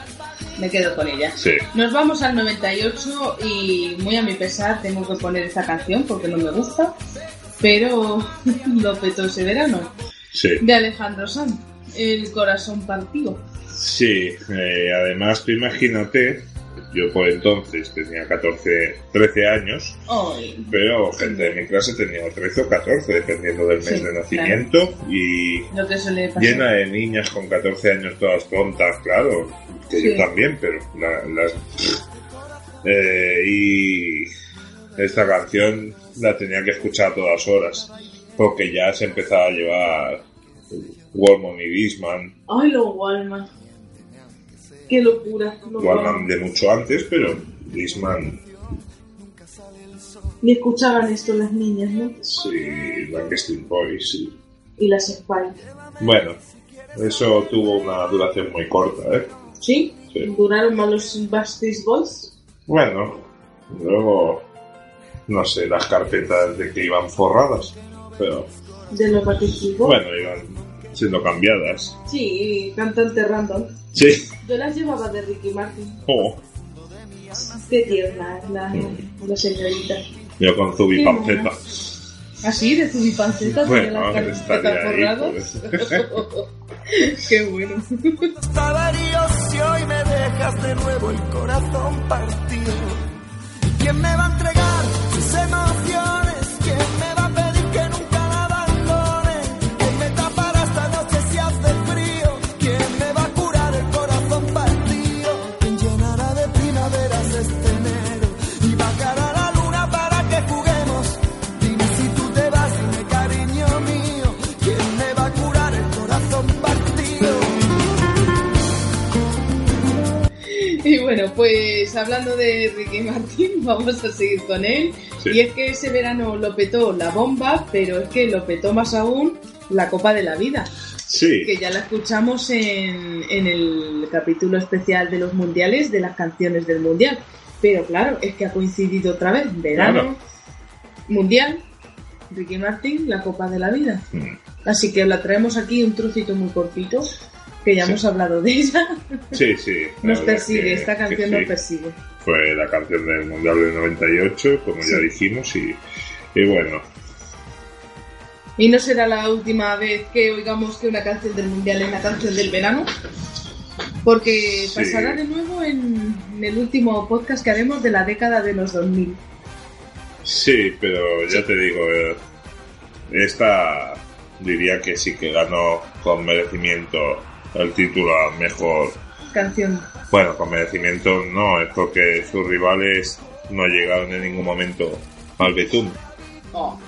S3: Me quedo con ella.
S4: Sí.
S3: Nos vamos al 98 y muy a mi pesar tengo que poner esta canción porque no me gusta, pero lo petó ese verano.
S4: Sí,
S3: De Alejandro Sanz, El corazón partido.
S4: sí. eh, además, tú imagínate, yo por entonces tenía 14, 13 años, pero gente de mi clase tenía 13 o 14, dependiendo del mes
S3: Sí,
S4: de nacimiento, y
S3: lo que suele pasar.
S4: llena de niñas con 14 años todas tontas, claro, que
S3: Sí.
S4: yo también, pero la- las... Eh, y esta canción la tenía que escuchar a todas horas, porque ya se empezaba a llevar Warman y Disman,
S3: Ay, los Walman. Qué locura. los
S4: Warman
S3: Walkman.
S4: de mucho antes, pero Disman,
S3: Ni escuchaban esto las niñas, ¿no?
S4: sí, Backstreet Boys, sí.
S3: Y las Spy.
S4: Bueno, eso tuvo una duración muy corta, ¿eh?
S3: ¿Sí?
S4: Sí.
S3: ¿Duraron más los Backstreet Boys?
S4: Bueno, luego, no sé, las carpetas de que iban forradas, pero
S3: De los Backstreet Boys.
S4: bueno, iban siendo cambiadas.
S3: Sí, cantante random.
S4: Sí.
S3: Yo las llevaba de Ricky Martin.
S4: Oh,
S3: Qué tierna es la, la señorita.
S4: yo con Zubi Panceta.
S3: ¿Así? ¿De Zubipanceta?
S4: Bueno,
S3: ¿Tiene las
S4: estaría ahí,
S3: forradas? Qué bueno.
S5: Si hoy me dejas de nuevo el corazón partido. ¿Quién me va a entregar
S3: bueno, pues hablando de Ricky Martin, vamos a seguir con él.
S4: Sí.
S3: Y es que ese verano lo petó la bomba, pero es que lo petó más aún la Copa de la Vida.
S4: Sí.
S3: que ya la escuchamos en, en el capítulo especial de los mundiales, de las canciones del mundial. Pero claro, es que ha coincidido otra vez, verano,
S4: Claro.
S3: mundial, Ricky Martin, la Copa de la Vida.
S4: Mm.
S3: Así que la traemos aquí un trocito muy cortito, que ya
S4: Sí.
S3: hemos hablado de ella.
S4: Sí, sí. la
S3: Nos persigue,
S4: que-
S3: esta canción
S4: sí.
S3: nos persigue.
S4: Fue la canción del Mundial del 98, como ya dijimos, y, y bueno,
S3: Y no será la última vez que oigamos que una canción del mundial es una canción del verano, porque pasará de nuevo en, en el último podcast que haremos de la década de los 2000.
S4: sí, pero ya te digo, eh, esta diría que sí que ganó con merecimiento el título a mejor.
S3: Canción.
S4: Bueno, con merecimiento no, es porque sus rivales no llegaron en ningún momento al betún.
S3: Oh.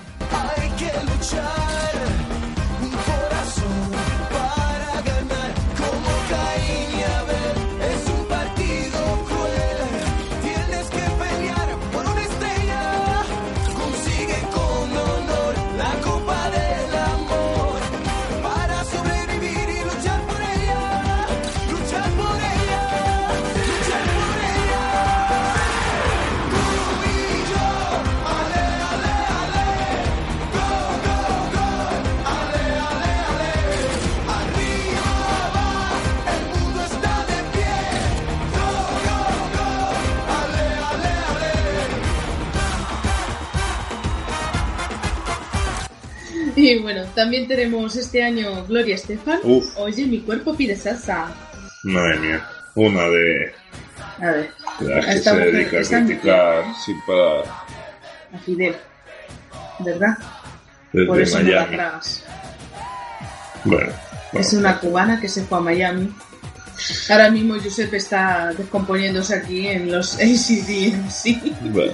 S3: También tenemos este año Gloria Estefan.
S4: Uf.
S3: Oye, mi cuerpo pide salsa.
S4: Madre mía, una de
S3: A ver,
S4: las que
S3: esta
S4: se
S3: mujer,
S4: dedica a criticar sin parar
S3: a Fidel. ¿Verdad?
S4: desde
S3: Por eso no la tragas.
S4: Bueno,
S3: Es una cubana que se fue a Miami. Ahora mismo Giuseppe está descomponiéndose aquí en los ACDMC.
S4: bueno.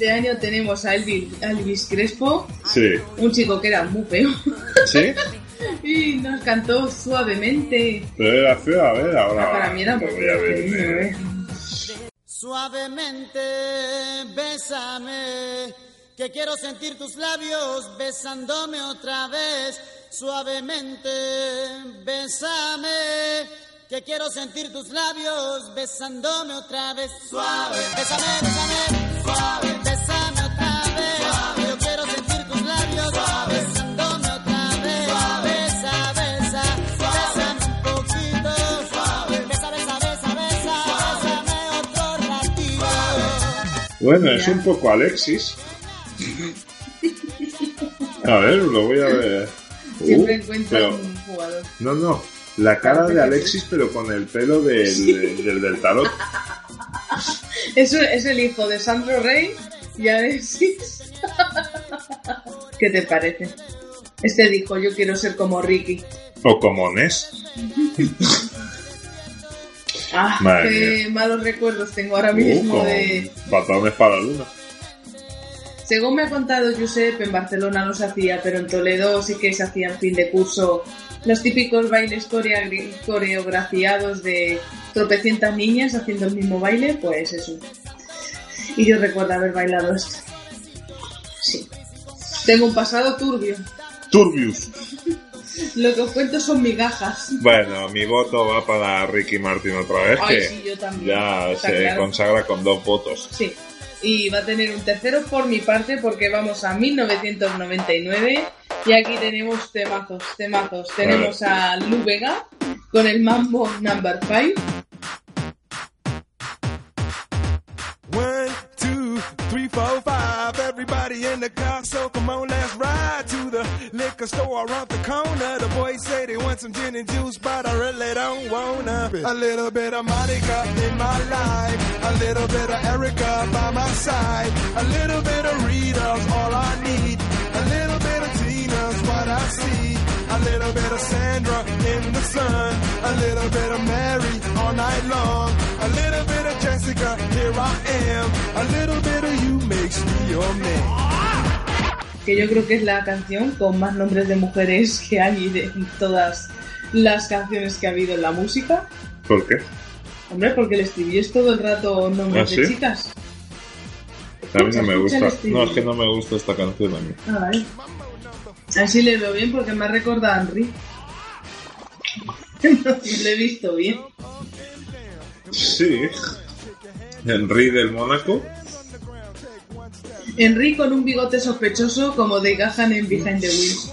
S10: Este
S3: año tenemos a Elvis, a Elvis Crespo,
S4: Sí,
S3: un chico que era muy feo.
S4: sí,
S3: y nos cantó suavemente.
S4: pero era feo, a ver, ahora.
S3: Ah, para mí era muy feo,
S4: eh.
S3: eh.
S13: Suavemente, bésame, que quiero sentir tus labios besándome otra vez. Suavemente, bésame, que quiero sentir tus labios besándome otra vez. Suave, bésame, bésame, suave,
S4: Bueno, es un poco Alexis. A ver, lo voy a ver.
S3: Siempre
S4: Uh, pero-
S3: un jugador.
S4: No, no. La cara de Alexis, pero con el pelo del, del, del tarot.
S3: Es, es el hijo de Sandro Rey y Alexis. ¿Qué te parece? Este dijo, yo quiero ser como Ricky.
S4: O como Ness.
S3: Ah, qué malos recuerdos tengo ahora mismo
S4: Uh,
S3: de...
S4: para la luna.
S3: Según me ha contado Josep, en Barcelona no se hacía, pero en Toledo sí que se hacían fin de curso los típicos bailes coreografiados de tropecientas niñas haciendo el mismo baile, pues eso. Y yo recuerdo haber bailado esto. Sí. Tengo un pasado turbio.
S4: Turbius.
S3: Lo que os cuento son migajas.
S4: Bueno, mi voto va para Ricky Martin otra vez,
S3: Ay,
S4: que
S3: sí, yo también.
S4: ya
S3: Está
S4: se
S3: claro.
S4: consagra con dos votos.
S3: Sí. Y va a tener un tercero por mi parte porque vamos a 1999 y aquí tenemos temazos, temazos. Tenemos a Lu Vega con el Mambo Number 5.
S8: Four, five. Everybody in the car, so come on, let's ride to the liquor store around the corner. The boys say they want some gin and juice, but I really don't wanna. A little bit of Monica in my life, a little bit of Erica by my side, a little bit of Rita's all I need, a little bit of little bit of Sandra in the sun, a little bit of Mary all night long, a little bit of Jessica, here I am, a little bit of you makes me your man.
S3: Que yo creo que es la canción con más nombres de mujeres que hay en todas las canciones que ha habido en la música.
S4: ¿Por qué?
S3: Hombre, porque el estribillo todo el rato nombres
S4: ¿Ah, sí?
S3: de chicas.
S4: A mí no me gusta. No, es que no me gusta esta canción a mí.
S3: Ah, vale. Así le veo bien porque me recuerda a Henry. No le he visto bien.
S4: Sí. Henry del Mónaco.
S3: Henry con un bigote sospechoso como de Gahan en Behind the Wheels.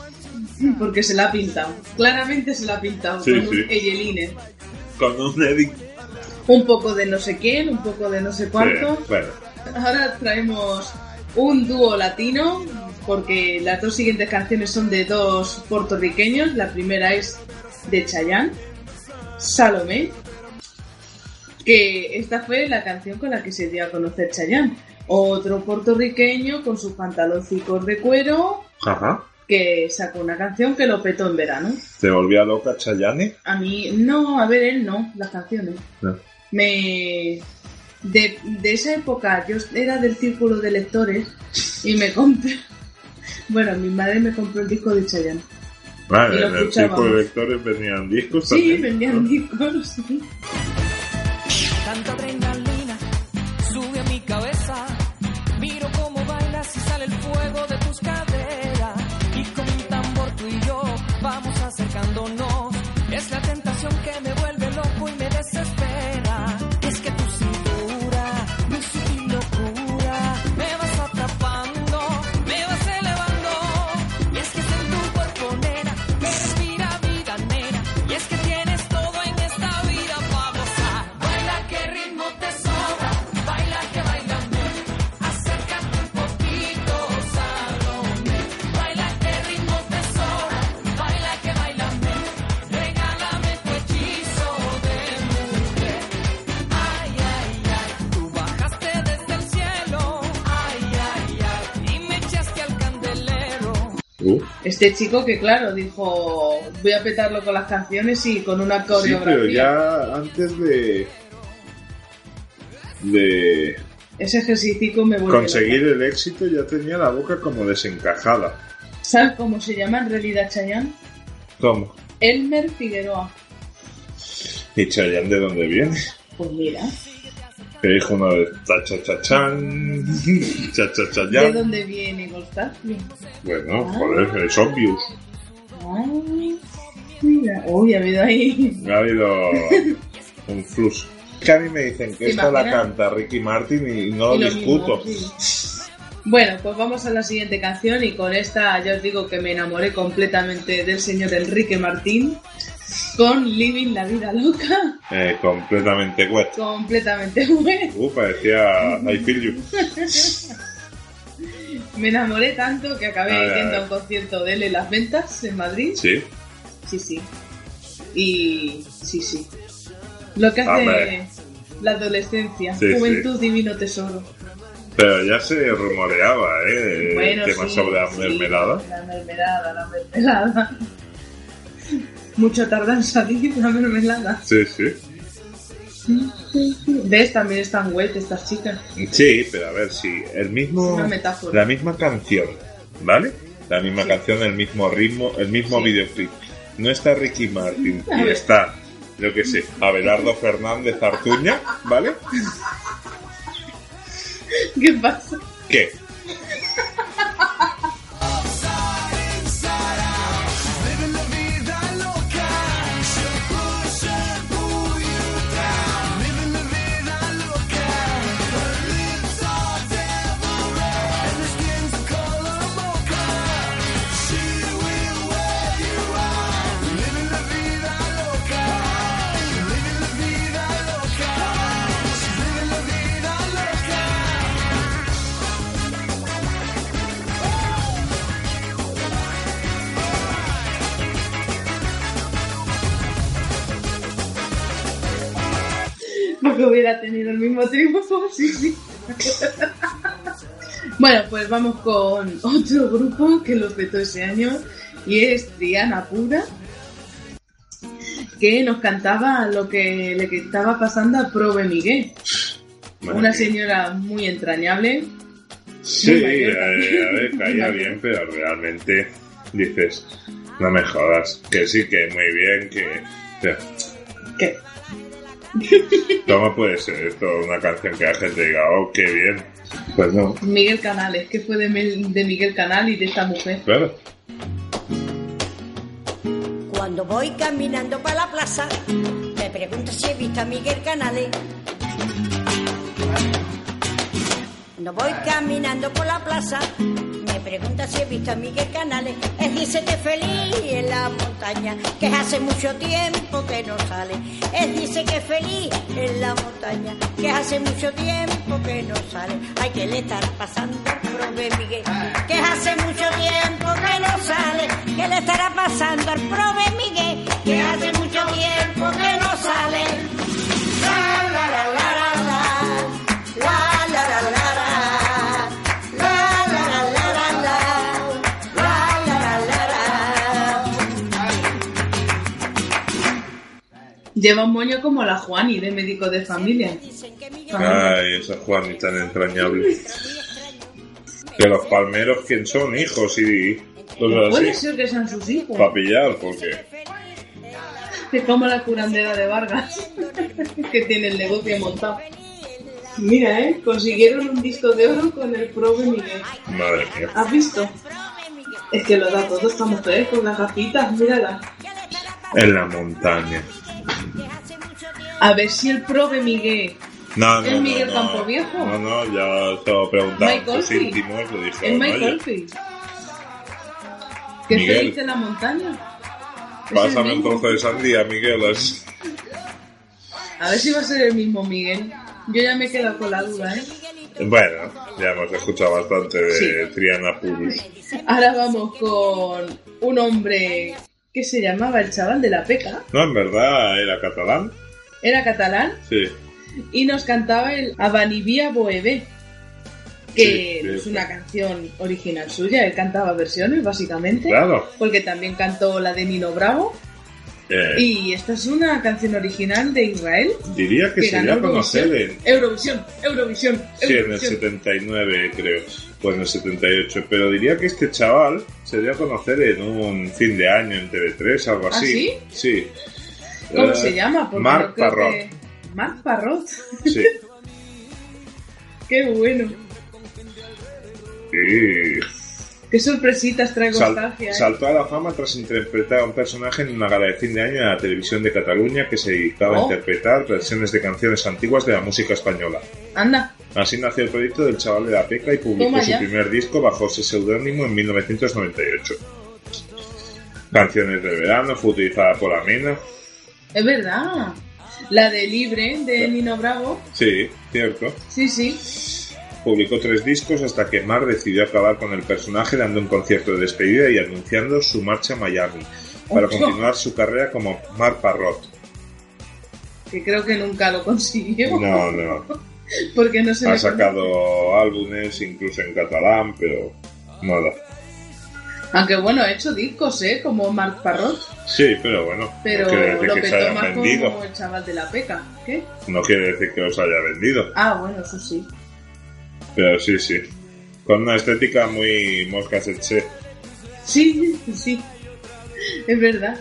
S3: Porque se la ha pintado. Claramente se la ha pintado.
S4: Sí,
S3: con
S4: sí.
S3: un Eyeline.
S4: Con un Eddie.
S3: Un poco de no sé quién, un poco de no sé cuánto.
S4: Sí, bueno.
S3: Ahora traemos un dúo latino, porque las dos siguientes canciones son de dos puertorriqueños. La primera es de Chayanne, Salomé, que esta fue la canción con la que se dio a conocer Chayanne. Otro puertorriqueño con sus pantaloncicos de cuero,
S4: Ajá.
S3: que sacó una canción que lo petó en verano.
S4: ¿Te volvía loca Chayane?
S3: A mí, no, a ver, él no, las canciones.
S4: No.
S3: me de, de esa época yo era del círculo de lectores y me compré bueno mi madre me compró el disco de Chayanne
S4: Vale,
S3: Y lo
S4: en el tipo de lectores venían discos
S3: sí
S4: también.
S3: vendían discos sí.
S10: Tanta adrenalina sube a mi cabeza. Miro cómo bailas y sale el fuego de tus caderas. Y con un tambor tú y yo vamos acercándonos. Es la tentación que me vuelve loco y me desespera.
S3: Este chico que claro dijo voy a petarlo con las canciones y con una
S4: sí,
S3: coreografía
S4: pero ya antes de. de
S3: ese ejercicio me vuelve
S4: conseguir el éxito ya tenía la boca como desencajada.
S3: ¿sabes cómo se llama en realidad Chayanne?
S4: ¿Cómo?
S3: Elmer Figueroa
S4: ¿Y Chayanne de dónde viene?
S3: pues mira
S4: Que dijo una vez cha cha cha chan, cha cha cha
S3: ¿de dónde viene Constancia?
S4: Bueno, joder, es obvious.
S3: Ay, mira uy ha habido ahí
S4: Ha habido un flux. Que a mí me dicen que
S3: ¿Te
S4: esta la canta Ricky Martin y no
S3: Y
S4: lo
S3: lo
S4: discuto.
S3: mismo, sí. Bueno, pues vamos a la siguiente canción y con esta ya os digo que me enamoré completamente del señor Enrique Martín con Living la vida loca,
S4: Eh, completamente wet.
S3: completamente bueno.
S4: Uh, parecía I Feel You.
S3: Me enamoré tanto que acabé
S4: ay,
S3: yendo a un concierto de él en Las Ventas, en Madrid.
S4: Sí.
S3: Sí, sí. Y sí, sí. Lo que hace
S4: Hombre.
S3: la adolescencia,
S4: Sí,
S3: juventud divino tesoro.
S4: Pero ya se rumoreaba, ¿eh?
S3: Bueno,
S4: el tema
S3: sí,
S4: sobre la mermelada.
S3: La mermelada, la mermelada. Mucho tarda en salir la mermelada.
S4: Sí, sí.
S3: ¿Ves? También están wet estas chicas.
S4: Sí, pero a ver, sí. El
S3: Es
S4: mismo.
S3: una metáfora.
S4: La misma canción, ¿vale? La misma canción, el mismo ritmo, el mismo videoclip. No está Ricky Martin y está, yo qué sé, Abelardo Fernández Artuña, ¿vale?
S3: ¿Qué pasa?
S4: ¿Qué?
S3: Porque hubiera tenido el mismo triunfo, sí, sí. bueno, pues vamos con otro grupo que lo petó ese año y es Triana Pura. que nos cantaba lo que le que estaba pasando a Prove Miguel. Una señora muy entrañable.
S4: Sí,
S3: muy mayor.
S4: eh, a ver, caía bien, pero realmente dices, no me jodas, que sí, que muy bien, que...
S3: ¿Qué?
S4: ¿Cómo puede ser esto una canción que la gente diga, oh, qué bien? Pues no,
S3: Miguel Canales, que fue de, Mel- de Miguel Canal y de esta mujer.
S4: claro.
S14: Cuando voy caminando para la plaza, me pregunto si he visto a Miguel Canales. Cuando voy caminando por la plaza, pregunta si he visto a Miguel Canales. Él dice que feliz en la montaña, que hace mucho tiempo que no sale. Él dice que feliz en la montaña, que hace mucho tiempo que no sale. Hay que le estar pasando prove Miguel, que hace mucho tiempo que no sale. Que le estará pasando al prove Miguel, que hace mucho tiempo que no sale.
S3: Lleva un moño como la Juani de médico de familia.
S4: Ay, esa Juan y tan entrañable. Que los palmeros, ¿quién son? Hijos y
S3: Puede ser que sean sus hijos.
S4: Para pillar, porque...
S3: Es como la curandera de Vargas, que tiene el negocio montado. Mira, ¿eh? Consiguieron un disco de oro con el Prove Miguel.
S4: Madre mía.
S3: ¿Has visto? Es que lo da todo esta mujer con las gafitas, mírala.
S4: En la montaña.
S3: A ver si el Prove Miguel
S4: No, no,
S3: ¿Es
S4: no,
S3: Miguel
S4: no.
S3: Campoviejo?
S4: No, no, ya te lo íntimos, le dije,
S3: es Mike
S4: oye,
S3: Oldfield. ¿Qué
S4: Miguel.
S3: feliz en la montaña? Es
S4: pásame un trozo de sandía, Miguel. así.
S3: A ver si va a ser el mismo Miguel. Yo ya me he quedado con la duda, ¿eh?
S4: Bueno, ya hemos escuchado bastante de
S3: Sí.
S4: Triana Purus.
S3: Ahora vamos con un hombre que se llamaba el chaval de la peca.
S4: No, en verdad era catalán.
S3: Era catalán
S4: Sí.
S3: y nos cantaba el Abanivia Boebé, que
S4: Sí,
S3: es
S4: sí.
S3: una canción original suya. Él cantaba versiones, básicamente.
S4: Claro.
S3: Porque también cantó la de Nino Bravo.
S4: Eh,
S3: Y esta es una canción original de Israel.
S4: diría que, se
S3: ganó
S4: dio a conocer en,
S3: Eurovisión, Eurovisión,
S4: sí, en el
S3: Eurovisión.
S4: 79, creo. O en el 78. Pero diría que este chaval se dio a conocer en un fin de año en TV3, algo
S3: ¿Ah,
S4: así.
S3: sí?
S4: Sí.
S3: ¿Cómo
S4: Eh,
S3: se llama? Porque
S4: Marc
S3: creo
S4: Parrot.
S3: que- Marc Parrot.
S4: Sí.
S3: Qué bueno.
S4: Y
S3: Qué sorpresitas traigo
S4: sal-
S3: nostalgia. ¿eh?
S4: saltó a la fama tras interpretar a un personaje en una gala de fin de año en la televisión de Cataluña que se dedicaba a
S3: Oh.
S4: interpretar versiones de canciones antiguas de la música española.
S3: Anda,
S4: Así nació el proyecto del chaval de la peca y publicó su primer disco bajo ese seudónimo en 1998. Canciones de verano, fue utilizada por Amena.
S3: Es verdad. La de Libre de Nino Bravo.
S4: Sí, cierto.
S3: Sí, sí.
S4: Publicó tres discos hasta que Mar decidió acabar con el personaje dando un concierto de despedida y anunciando su marcha a Miami para
S3: Ocho.
S4: continuar su carrera como Mar Parrot.
S3: Que creo que nunca lo consiguió.
S4: No, no.
S3: Porque no se
S4: Ha sacado álbumes incluso en catalán, pero nada.
S3: Aunque bueno, ha hecho discos, ¿eh? Como Marc Parrot.
S4: Sí, pero bueno,
S3: Pero
S4: no quiere decir
S3: lo
S4: que se
S3: petó
S4: hayan vendido.
S3: como el chaval de la peca. ¿Qué?
S4: No quiere decir que los haya vendido.
S3: Ah, bueno, eso sí.
S4: Pero sí, sí. Con una estética muy mosca.
S3: Sí, sí. Es verdad.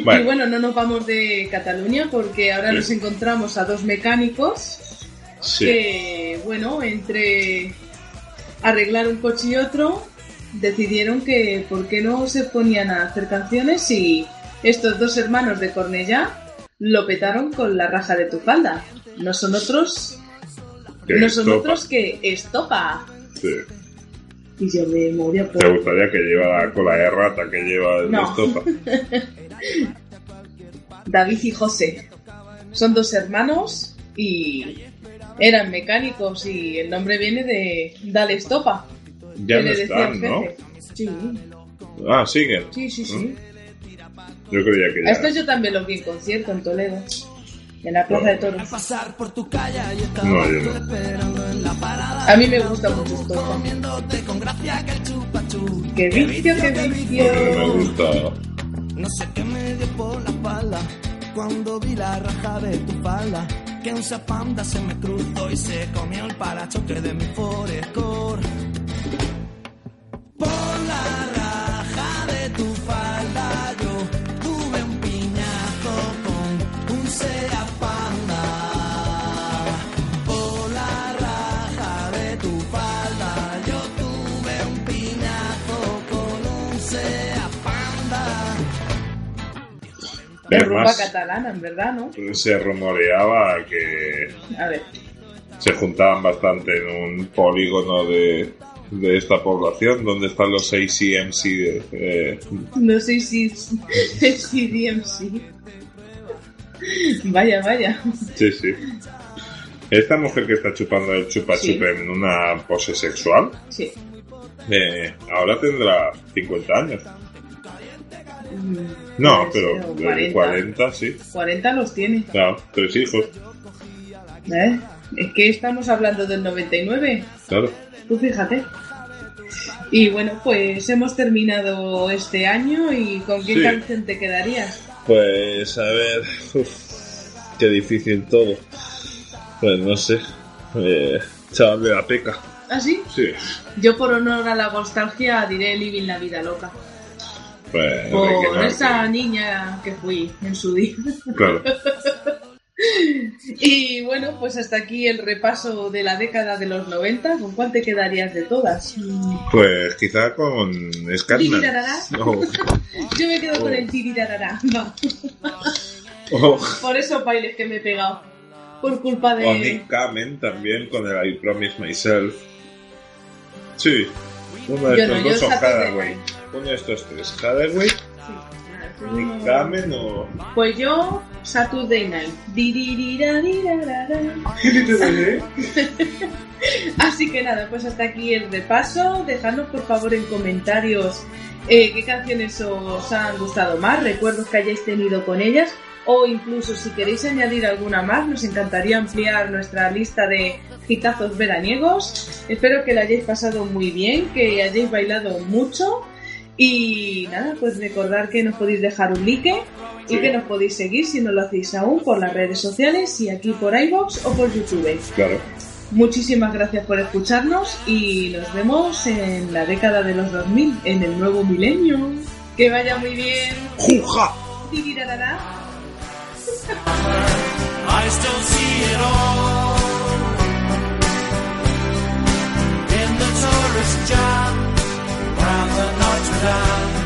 S10: Y
S3: bueno, no nos vamos de Cataluña porque ahora
S4: Sí.
S3: nos encontramos a dos mecánicos
S4: Sí.
S3: que, bueno, entre arreglar un coche y otro, decidieron que por qué no se ponían a hacer canciones y estos dos hermanos de Cornellá lo petaron con la raja de tu falda. No son otros,
S4: Que
S3: no son
S4: estopa.
S3: otros que Estopa.
S4: Sí.
S3: Y yo me moría por...
S4: ¿Te gustaría que lleva la cola de rata que lleva el
S3: No.
S4: estopa?
S3: David y José. Son dos hermanos y eran mecánicos y el nombre viene de Dale Estopa.
S4: Ya no están, ¿no?
S3: Sí,
S4: Ah, siguen.
S3: sí, sí, sí.
S4: Yo creía que ya.
S3: estos yo también lo vi en concierto en Toledo, en la Plaza de Toros.
S4: No, yo no.
S3: A mí me gusta mucho
S10: chup.
S3: ¡Qué vicio, qué
S4: No me
S3: vicio!
S4: gusta.
S10: No sé qué me dio por la espalda cuando vi la raja de tu falda. Que un zapanda se me cruzó y se comió el parachoque de mi Forescore. Por
S3: Es rumba catalana, en verdad, ¿no?
S4: se rumoreaba que
S3: A ver,
S4: se juntaban bastante en un polígono de, de esta población donde están los seis CMC de, eh,
S3: no sé si. Vaya, vaya.
S4: sí sí esta mujer que está chupando el chupa
S3: Sí.
S4: chup en una pose sexual
S3: Sí.
S4: eh, ahora tendrá 50 años no
S3: puede
S4: pero
S3: ser, o
S4: de
S3: 40.
S4: 40 sí
S3: 40 los tiene.
S4: claro tres hijos
S3: ¿Eh? Es que estamos hablando del 99.
S4: claro
S3: Tú fíjate. Y bueno, pues hemos terminado este año y ¿con qué
S4: Sí.
S3: canción te quedarías?
S4: Pues a ver, uf, qué difícil todo. Pues no sé, eh, chaval de la peca.
S3: ¿Ah, sí?
S4: Sí,
S3: Yo por honor a la nostalgia diré Living la vida loca.
S4: Pues
S3: Por esa niña que fui en su día.
S4: Claro,
S3: Y bueno, pues hasta aquí el repaso de la década de los 90. ¿Con cuál te quedarías de todas?
S4: pues quizá con Scatman. Oh,
S3: Yo me quedo con el tirirarará. Va.
S4: oh,
S3: Por esos bailes que me he pegado. Por culpa de...
S4: o Nick Kamen también con el I Promise Myself. Sí, uno de
S3: Yo
S4: estos
S3: no,
S4: dos
S3: Saturday
S4: Hathaway. Uno de estos tres, Hathaway, Nick Kamen o...
S3: Pues yo, Saturday Night. Diriririrararara. Así que nada, pues hasta aquí el repaso. Dejadnos por favor en comentarios eh, qué canciones os han gustado más, recuerdos que hayáis tenido con ellas, o incluso si queréis añadir alguna más, nos encantaría ampliar nuestra lista de hitazos veraniegos. Espero que la hayáis pasado muy bien, que hayáis bailado mucho. Y nada, pues recordar que nos podéis dejar un like y que nos podéis seguir si no lo hacéis aún por las redes sociales y aquí por iVoox o por YouTube.
S4: Claro.
S3: Muchísimas gracias por escucharnos y nos vemos en la década de los 2000, en el nuevo milenio. Que vaya muy bien.
S4: ¡Juja!
S3: Tirirarará.